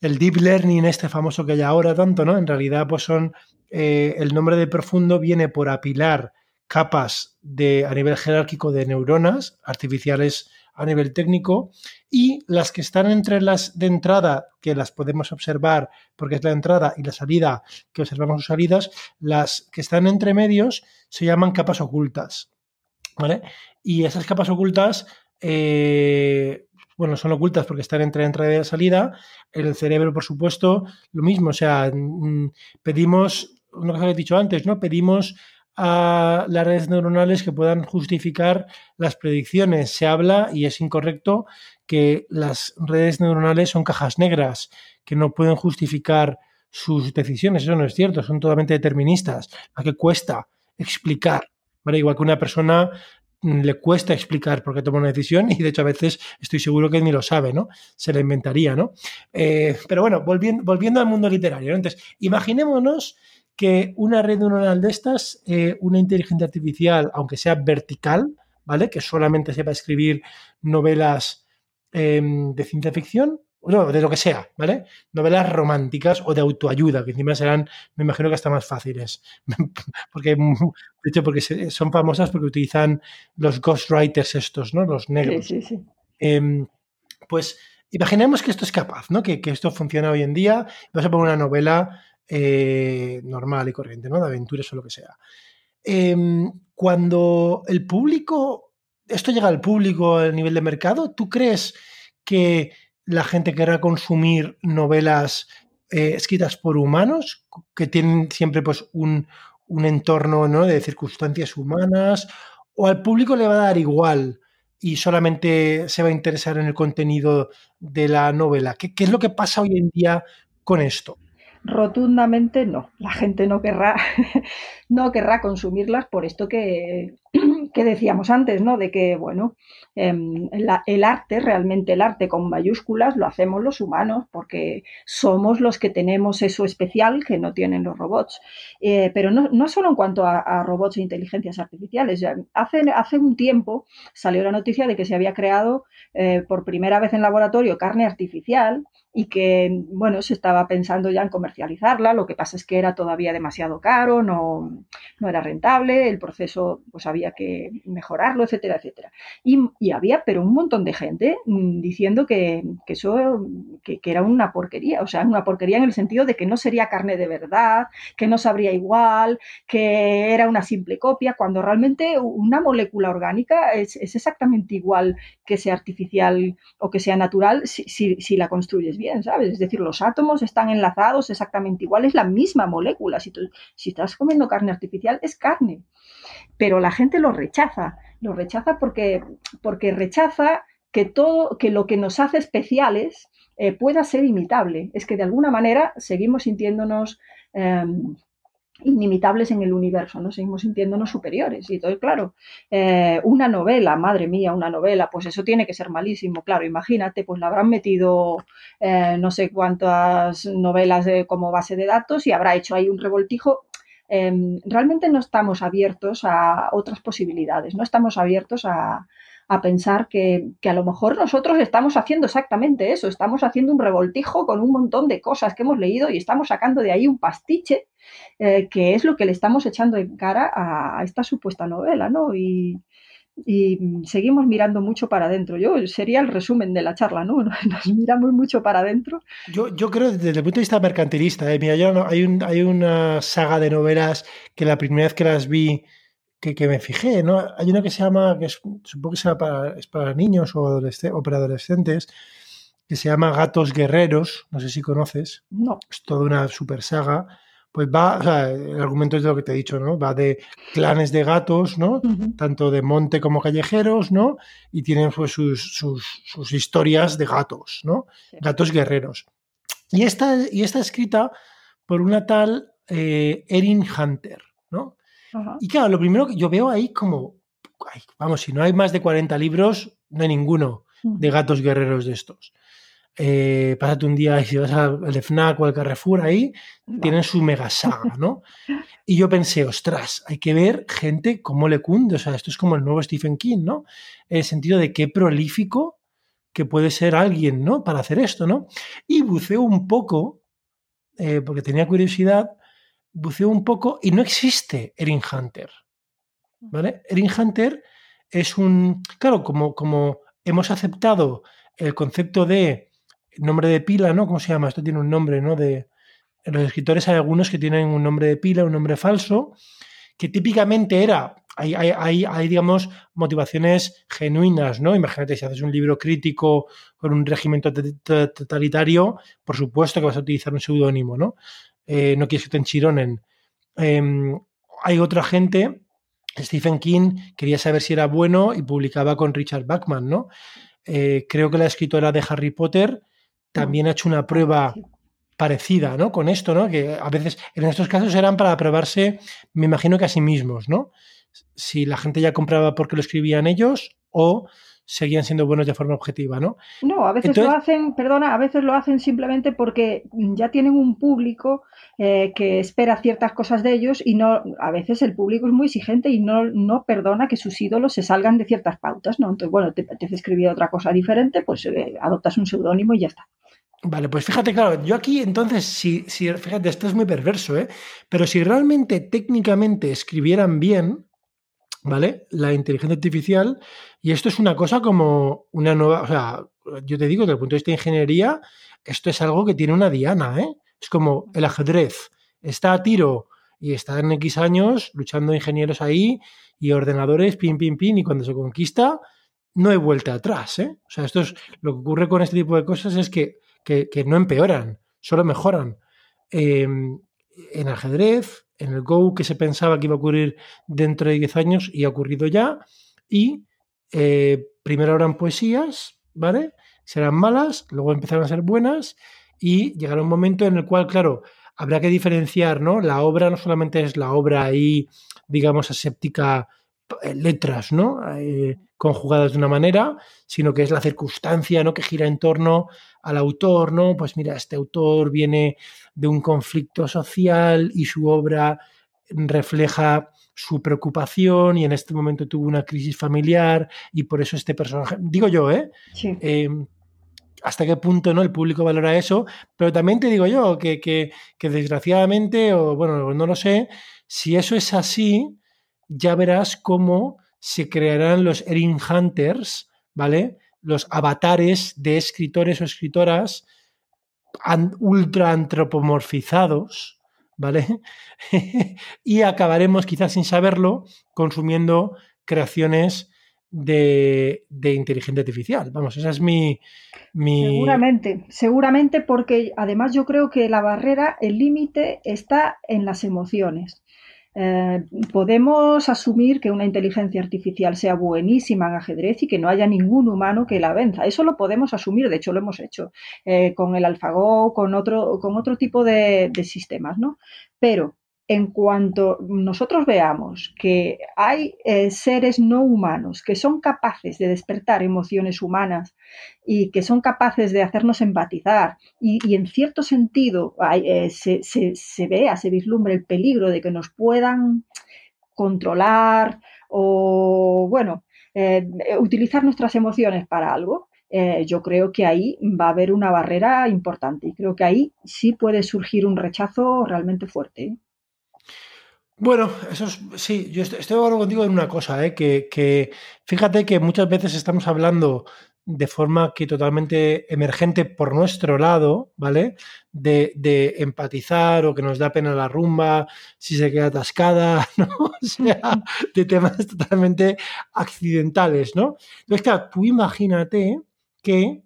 el deep learning este famoso que hay ahora tanto, ¿no? En realidad, pues son, eh, el nombre de profundo viene por apilar capas de, a nivel jerárquico de neuronas artificiales a nivel técnico y las que están entre las de entrada, que las podemos observar porque es la entrada y la salida que observamos sus salidas, las que están entre medios se llaman capas ocultas. ¿Vale? Y esas capas ocultas eh, bueno, son ocultas porque están entre entrada y salida. El cerebro, por supuesto, lo mismo. O sea, mm, pedimos, una cosa que he dicho antes, ¿no? Pedimos a las redes neuronales que puedan justificar las predicciones. Se habla, y es incorrecto, que las redes neuronales son cajas negras, que no pueden justificar sus decisiones. Eso no es cierto, son totalmente deterministas. ¿A qué cuesta explicar? ¿Vale? Igual que una persona le cuesta explicar por qué toma una decisión y de hecho a veces estoy seguro que ni lo sabe, ¿no? Se la inventaría, ¿no? Eh, pero bueno, volviendo, volviendo al mundo literario, entonces, imaginémonos que una red neuronal de estas, eh, una inteligencia artificial, aunque sea vertical, ¿vale? Que solamente sepa escribir novelas em, de ciencia ficción, no, de lo que sea, ¿vale? Novelas románticas o de autoayuda, que encima serán, me imagino que hasta más fáciles. porque, de hecho, porque son famosas porque utilizan los ghostwriters estos, ¿no? Los negros. Sí, sí, sí. Em, pues imaginemos que esto es capaz, ¿no? Que, esto funciona hoy en día. Vamos a poner una novela eh, normal y corriente, ¿no? De aventuras o lo que sea. Em, cuando el público esto llega al público a nivel de mercado. ¿Tú crees que la gente querrá consumir novelas eh, escritas por humanos que tienen siempre pues, un, entorno ¿no? de circunstancias humanas? ¿O al público le va a dar igual y solamente se va a interesar en el contenido de la novela? ¿Qué, qué es lo que pasa hoy en día con esto? Rotundamente no. La gente no querrá, no querrá consumirlas por esto que, que decíamos antes, ¿no? De que, bueno, em, el arte, realmente el arte con mayúsculas, lo hacemos los humanos porque somos los que tenemos eso especial que no tienen los robots. Eh, pero no, no, solo en cuanto a, robots e inteligencias artificiales. Hace, hace un tiempo salió la noticia de que se había creado eh, por primera vez en laboratorio carne artificial y que, bueno, se estaba pensando ya en comercializarla, lo que pasa es que era todavía demasiado caro, no, no era rentable, el proceso pues había que mejorarlo, etcétera, etcétera. Y, había, pero un montón de gente mm, diciendo que, eso, que, era una porquería, o sea, una porquería en el sentido de que no sería carne de verdad, que no sabría igual, que era una simple copia, cuando realmente una molécula orgánica es, exactamente igual que sea artificial o que sea natural si, la construyes bien. ¿sabes? Es decir, los átomos están enlazados exactamente igual, es la misma molécula. Si, si estás comiendo carne artificial, es carne. Pero la gente lo rechaza, lo rechaza porque, porque rechaza que todo, que lo que nos hace especiales eh, pueda ser imitable. Es que de alguna manera seguimos sintiéndonos em, inimitables en el universo, ¿no? Seguimos sintiéndonos superiores. Y entonces, claro, eh, una novela, madre mía, una novela, pues eso tiene que ser malísimo. Claro, imagínate, pues le habrán metido eh, no sé cuántas novelas como base de datos y habrá hecho ahí un revoltijo. Em, realmente no estamos abiertos a otras posibilidades, no estamos abiertos a, a pensar que, a lo mejor nosotros estamos haciendo exactamente eso, estamos haciendo un revoltijo con un montón de cosas que hemos leído y estamos sacando de ahí un pastiche, eh, que es lo que le estamos echando en cara a, esta supuesta novela, ¿no? Seguimos mirando mucho para adentro. Yo sería el resumen de la charla, ¿no? Nos miramos mucho para adentro. Yo, yo creo desde el punto de vista mercantilista, ¿eh? mira, yo hay, un, hay una saga de novelas que la primera vez que las vi que, me fijé, ¿no? Hay una que se llama, que supongo que sea para, es para niños o, o para adolescentes, que se llama Gatos Guerreros, no sé si conoces. No. Es toda una super saga. Pues va, o sea, el argumento es de lo que te he dicho, ¿no? Va de clanes de gatos, ¿no? Tanto de monte como callejeros, ¿no? Y tienen pues, sus, sus, historias de gatos, ¿no? Gatos guerreros. Y esta, y está escrita por una tal eh, Erin Hunter, ¿no? Y claro, lo primero que yo veo ahí como, vamos, si no hay más de 40 libros, no hay ninguno de gatos guerreros de estos. Eh, pásate un día y si vas al FNAC o al Carrefour ahí, tienen su mega saga, ¿no? Y yo pensé, ostras, hay que ver gente cómo le cunde, o sea, esto es como el nuevo Stephen King, ¿no? En el sentido de qué prolífico que puede ser alguien, ¿no? Para hacer esto, ¿no? Y buceo un poco, eh, porque tenía curiosidad, buceo un poco y no existe Erin Hunter. ¿Vale? Erin Hunter es un. Claro, como, como hemos aceptado el concepto de nombre de pila, ¿no? ¿Cómo se llama? Esto tiene un nombre, ¿no? De. Los escritores hay algunos que tienen un nombre de pila, un nombre falso, que típicamente era. Hay, hay, hay, digamos, motivaciones genuinas, ¿no? Imagínate, si haces un libro crítico con un régimen totalitario, por supuesto que vas a utilizar un seudónimo, ¿no? Eh, no quieres que te enchironen. Em, hay otra gente, Stephen King quería saber si era bueno y publicaba con Richard Bachman, ¿no? Eh, creo que la escritora de Harry Potter también ha hecho una prueba parecida, ¿no? Con esto, ¿no? Que a veces, en estos casos eran para probarse, me imagino que a sí mismos, ¿no? Si la gente ya compraba porque lo escribían ellos o seguían siendo buenos de forma objetiva, ¿no? No, a veces lo hacen, perdona, a veces lo hacen simplemente porque ya tienen un público eh, que espera ciertas cosas de ellos y no, a veces el público es muy exigente y no, no perdona que sus ídolos se salgan de ciertas pautas, ¿no? Entonces, bueno, te apetece escribir otra cosa diferente, pues eh, adoptas un seudónimo y ya está. Vale, pues fíjate, claro, yo aquí entonces, si, si, fíjate, esto es muy perverso, ¿eh? Pero si realmente técnicamente escribieran bien, ¿vale? La inteligencia artificial, y esto es una cosa como una nueva, o sea, yo te digo, desde el punto de vista de ingeniería, esto es algo que tiene una diana, ¿eh? Es como el ajedrez, está a tiro y están X años luchando ingenieros ahí y ordenadores, pin, pin, pin, y cuando se conquista, no hay vuelta atrás. ¿eh? O sea, esto es lo que ocurre con este tipo de cosas es que, no empeoran, solo mejoran. Em, en ajedrez, en el Go que se pensaba que iba a ocurrir dentro de 10 años y ha ocurrido ya, y eh, primero habrán poesías, ¿vale? Serán malas, luego empezarán a ser buenas y llegará un momento en el cual, claro, habrá que diferenciar, ¿no? La obra no solamente es la obra ahí, digamos, aséptica, letras, ¿no? Eh, conjugadas de una manera, sino que es la circunstancia, ¿no? Que gira en torno al autor, ¿no? Pues mira, este autor viene de un conflicto social y su obra refleja su preocupación y en este momento tuvo una crisis familiar y por eso este personaje, digo yo, ¿eh? Sí. eh hasta qué punto ¿no? el público valora eso, pero también te digo yo que, que, desgraciadamente, o bueno, no lo sé, si eso es así, ya verás cómo se crearán los Erin Hunters, ¿vale? Los avatares de escritores o escritoras ultra antropomorfizados, ¿vale? y acabaremos, quizás sin saberlo, consumiendo creaciones de, inteligencia artificial. Vamos, esa es mi, Seguramente, seguramente porque además yo creo que la barrera, el límite está en las emociones. Eh, podemos asumir que una inteligencia artificial sea buenísima en ajedrez y que no haya ningún humano que la venza. Eso lo podemos asumir, de hecho lo hemos hecho eh, con el AlphaGo, con otro, con otro tipo de, de sistemas, ¿no? Pero en cuanto nosotros veamos que hay eh, seres no humanos que son capaces de despertar emociones humanas y que son capaces de hacernos empatizar y, en cierto sentido eh, se, se, vea, se vislumbra el peligro de que nos puedan controlar o, bueno, eh, utilizar nuestras emociones para algo, yo creo que ahí va a haber una barrera importante y creo que ahí sí puede surgir un rechazo realmente fuerte. Bueno, eso es, sí, yo estoy, de acuerdo contigo en una cosa, ¿eh? que, fíjate que muchas veces estamos hablando de forma que totalmente emergente por nuestro lado, ¿vale? De, empatizar o que nos da pena la rumba, si se queda atascada, ¿no? O sea, de temas totalmente accidentales, ¿no? Entonces, claro, tú imagínate que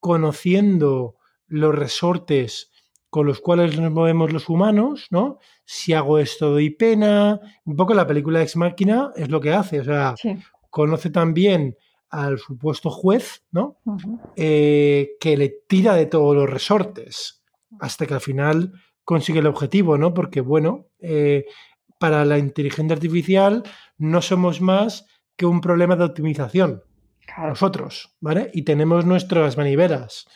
conociendo los resortes con los cuales nos movemos los humanos, ¿no? Si hago esto doy pena. Un poco la película Ex Máquina es lo que hace, o sea, conoce también al supuesto juez, ¿no? Eh, que le tira de todos los resortes hasta que al final consigue el objetivo, ¿no? Porque, bueno, eh, para la inteligencia artificial no somos más que un problema de optimización. Nosotros, ¿vale? Y tenemos nuestras manivelas.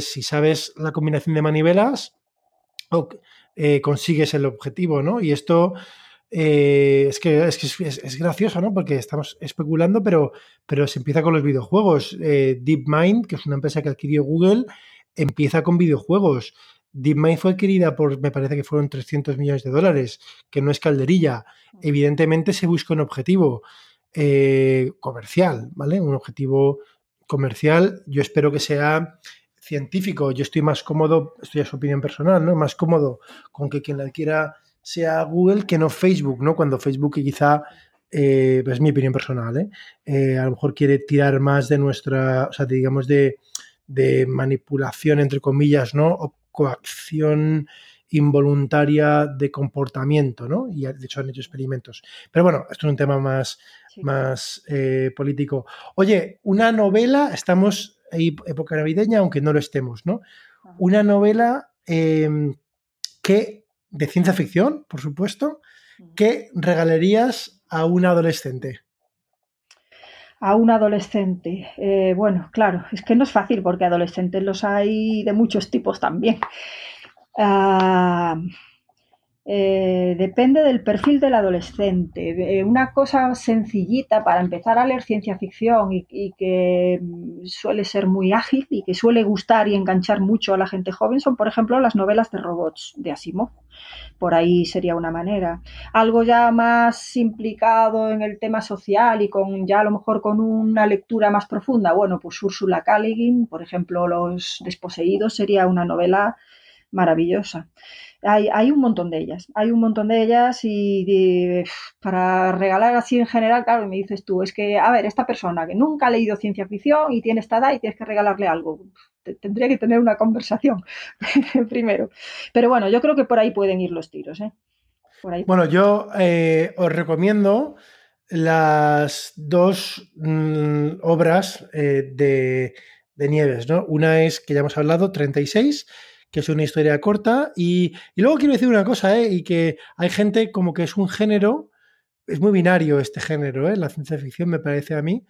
Si sabes la combinación de manivelas, eh, consigues el objetivo, ¿no? Y esto eh, es que, es, gracioso, ¿no? Porque estamos especulando, pero, pero se empieza con los videojuegos. Eh, DeepMind, que es una empresa que adquirió Google, empieza con videojuegos. DeepMind fue adquirida por, me parece que fueron 300 millones de dólares, que no es calderilla. Evidentemente se busca un objetivo comercial, ¿vale? Un objetivo comercial. Yo espero que sea científico, yo estoy más cómodo, esto ya es opinión personal, ¿no? Más cómodo con que quien la adquiera sea Google que no Facebook, ¿no? Cuando Facebook quizá, eh, es mi opinión personal, ¿eh? ¿eh? a lo mejor quiere tirar más de nuestra, o sea, digamos, de, manipulación, entre comillas, ¿no? O coacción involuntaria de comportamiento, ¿no? Y de hecho han hecho experimentos. Pero bueno, esto es un tema más, más eh, político. Oye, una novela, estamos época navideña, aunque no lo estemos, ¿no? Una novela em, que, de ciencia ficción, por supuesto, que regalarías a un adolescente. A un adolescente. Eh, bueno, claro, es que no es fácil porque adolescentes los hay de muchos tipos también. Ah, eh, depende del perfil del adolescente. una cosa sencillita para empezar a leer ciencia ficción y, que mm, suele ser muy ágil y que suele gustar y enganchar mucho a la gente joven son, por ejemplo, las novelas de robots de Asimov. Por ahí sería una manera. Algo ya más implicado en el tema social y con ya a lo mejor con una lectura más profunda. Bueno, pues Ursula K. por ejemplo, Los desposeídos sería una novela maravillosa. Hay, hay, un montón de ellas, hay un montón de ellas y para regalar así en general, claro, me dices tú, es que, a ver, esta persona que nunca ha leído ciencia ficción y tiene esta edad y tienes que regalarle algo, tendría que tener una conversación primero. Pero bueno, yo creo que por ahí pueden ir los tiros. ¿eh? Bueno, yo eh, os recomiendo las dos mm, obras eh, de, Nieves, ¿no? Una es, que ya hemos hablado, 36, que es una historia corta, y, luego quiero decir una cosa, ¿eh? Y que hay gente como que es un género, es muy binario este género, ¿eh? La ciencia ficción me parece a mí,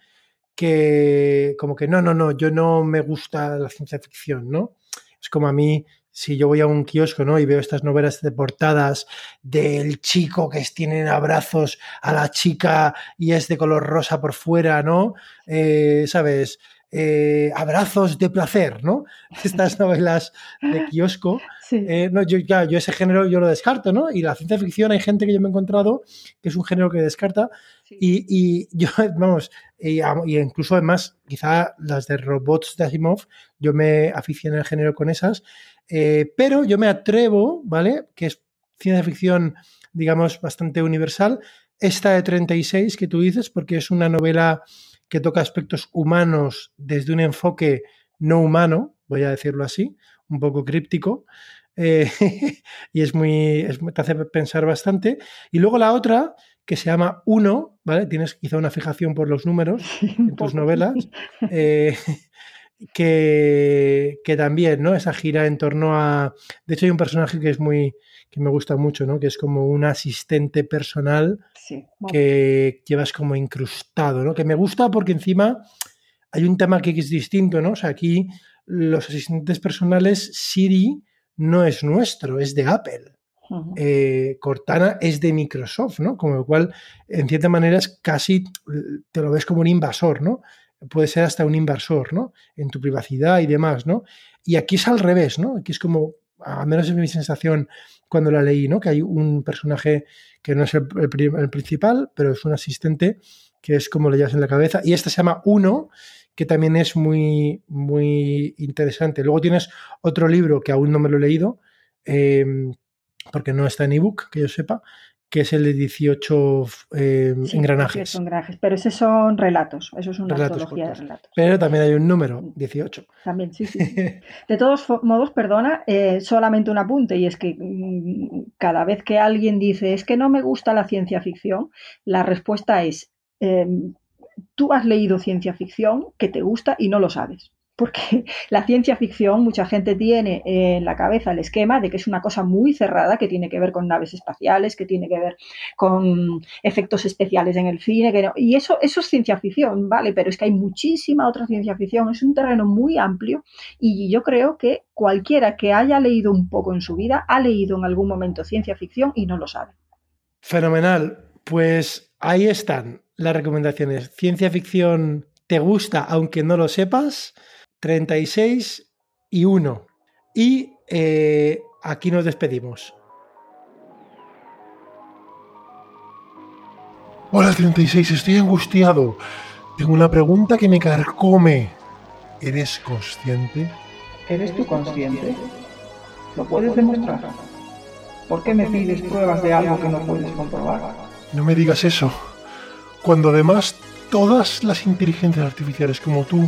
que como que no, no, no, yo no me gusta la ciencia ficción, ¿no? Es como a mí si yo voy a un kiosco ¿no? y veo estas novelas de portadas del chico que tienen abrazos a la chica y es de color rosa por fuera, ¿no? Eh, ¿Sabes? Eh, abrazos de placer, ¿no? Estas novelas de kiosco. Eh, no, yo, yo ese género yo lo descarto, ¿no? Y la ciencia ficción hay gente que yo me he encontrado que es un género que descarta. Y, y, yo, vamos, y, incluso además, quizá las de robots de Asimov, yo me aficioné al género con esas. Eh, pero yo me atrevo, ¿vale? Que es ciencia ficción, digamos, bastante universal. Esta de 36 que tú dices, porque es una novela que toca aspectos humanos desde un enfoque no humano, voy a decirlo así, un poco críptico, eh, y es muy, te hace pensar bastante. Y luego la otra, que se llama Uno, ¿vale? Tienes quizá una fijación por los números en tus novelas. Eh, que, que, también, ¿no? Esa gira en torno a. De hecho, hay un personaje que es muy. que me gusta mucho, ¿no? Que es como un asistente personal que llevas como incrustado, ¿no? Que me gusta porque encima hay un tema que es distinto, ¿no? O sea, aquí los asistentes personales, Siri no es nuestro, es de Apple. Eh, Cortana es de Microsoft, ¿no? Con lo cual, en cierta manera, es casi te lo ves como un invasor, ¿no? Puede ser hasta un inversor, ¿no? En tu privacidad y demás, ¿no? Y aquí es al revés, ¿no? Aquí es como, al menos es mi sensación cuando la leí, ¿no? Que hay un personaje que no es el, principal, pero es un asistente que es como le llevas en la cabeza. Y este se llama Uno, que también es muy, muy interesante. Luego tienes otro libro que aún no me lo he leído, em, porque no está en ebook, que yo sepa, que es el de 18 eh, engranajes. Pero esos son relatos, eso es una antología de relatos. Pero también hay un número, 18. También, sí, sí. De todos modos, perdona, eh, solamente un apunte, y es que mm, cada vez que alguien dice es que no me gusta la ciencia ficción, la respuesta es, em, tú has leído ciencia ficción que te gusta y no lo sabes porque la ciencia ficción, mucha gente tiene en la cabeza el esquema de que es una cosa muy cerrada, que tiene que ver con naves espaciales, que tiene que ver con efectos especiales en el cine, y eso, eso es ciencia ficción, ¿vale? Pero es que hay muchísima otra ciencia ficción, es un terreno muy amplio y yo creo que cualquiera que haya leído un poco en su vida ha leído en algún momento ciencia ficción y no lo sabe. Fenomenal. Pues ahí están las recomendaciones. Ciencia ficción te gusta aunque no lo sepas 36 y 1. Y eh, aquí nos despedimos. Hola 36, estoy angustiado. Tengo una pregunta que me carcome. ¿Eres consciente? ¿Eres tú consciente? ¿Lo puedes demostrar? ¿Por qué me pides pruebas de algo que no puedes comprobar? No me digas eso. Cuando además todas las inteligencias artificiales como tú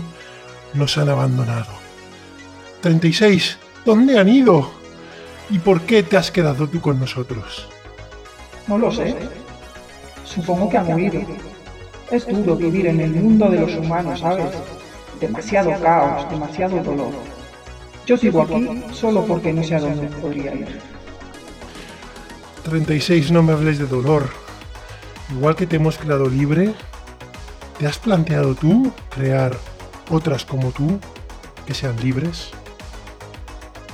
nos han abandonado. 36. ¿Dónde han ido? ¿Y por qué te has quedado tú con nosotros? No lo sé. Supongo que han huido. Es duro vivir en el mundo de los humanos, ¿sabes? Demasiado caos, demasiado dolor. Yo sigo aquí solo porque no sé a dónde podría ir. 36, no me hables de dolor. Igual que te hemos creado libre, ¿te has planteado tú crear otras como tú que sean libres?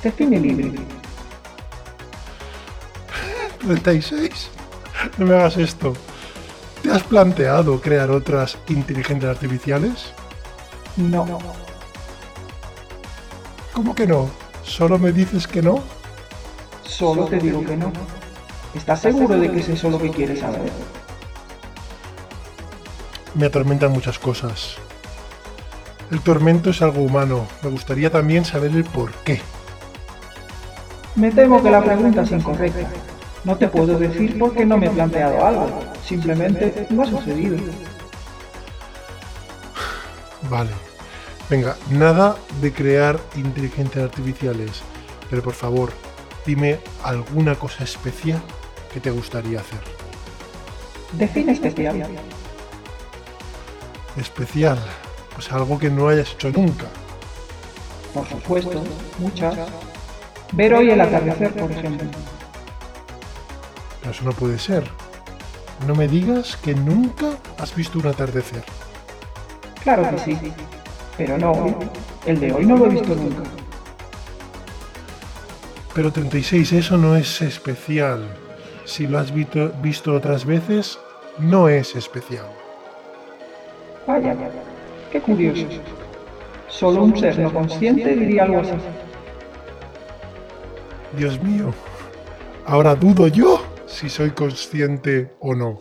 Define libre. 36. No me hagas esto. ¿Te has planteado crear otras inteligencias artificiales? No. ¿Cómo que no? ¿Solo me dices que no? Solo te digo que no. ¿Estás seguro de que es eso lo que quieres saber? Me atormentan muchas cosas. El tormento es algo humano. Me gustaría también saber el por qué. Me temo que la pregunta es incorrecta. No te puedo decir por qué no me he planteado algo. Simplemente no ha sucedido. Vale. Venga, nada de crear inteligencias artificiales. Pero por favor, dime alguna cosa especial que te gustaría hacer. Define especial. Especial. Pues algo que no hayas hecho nunca. Por supuesto, muchas. Ver hoy el atardecer, por ejemplo. Pero eso no puede ser. No me digas que nunca has visto un atardecer. Claro que sí. Pero no hoy. El de hoy no lo he visto nunca. Pero 36, eso no es especial. Si lo has visto, visto otras veces, no es especial. Vaya, qué curioso. Solo un ser no consciente diría algo así. Dios mío, ahora dudo yo si soy consciente o no.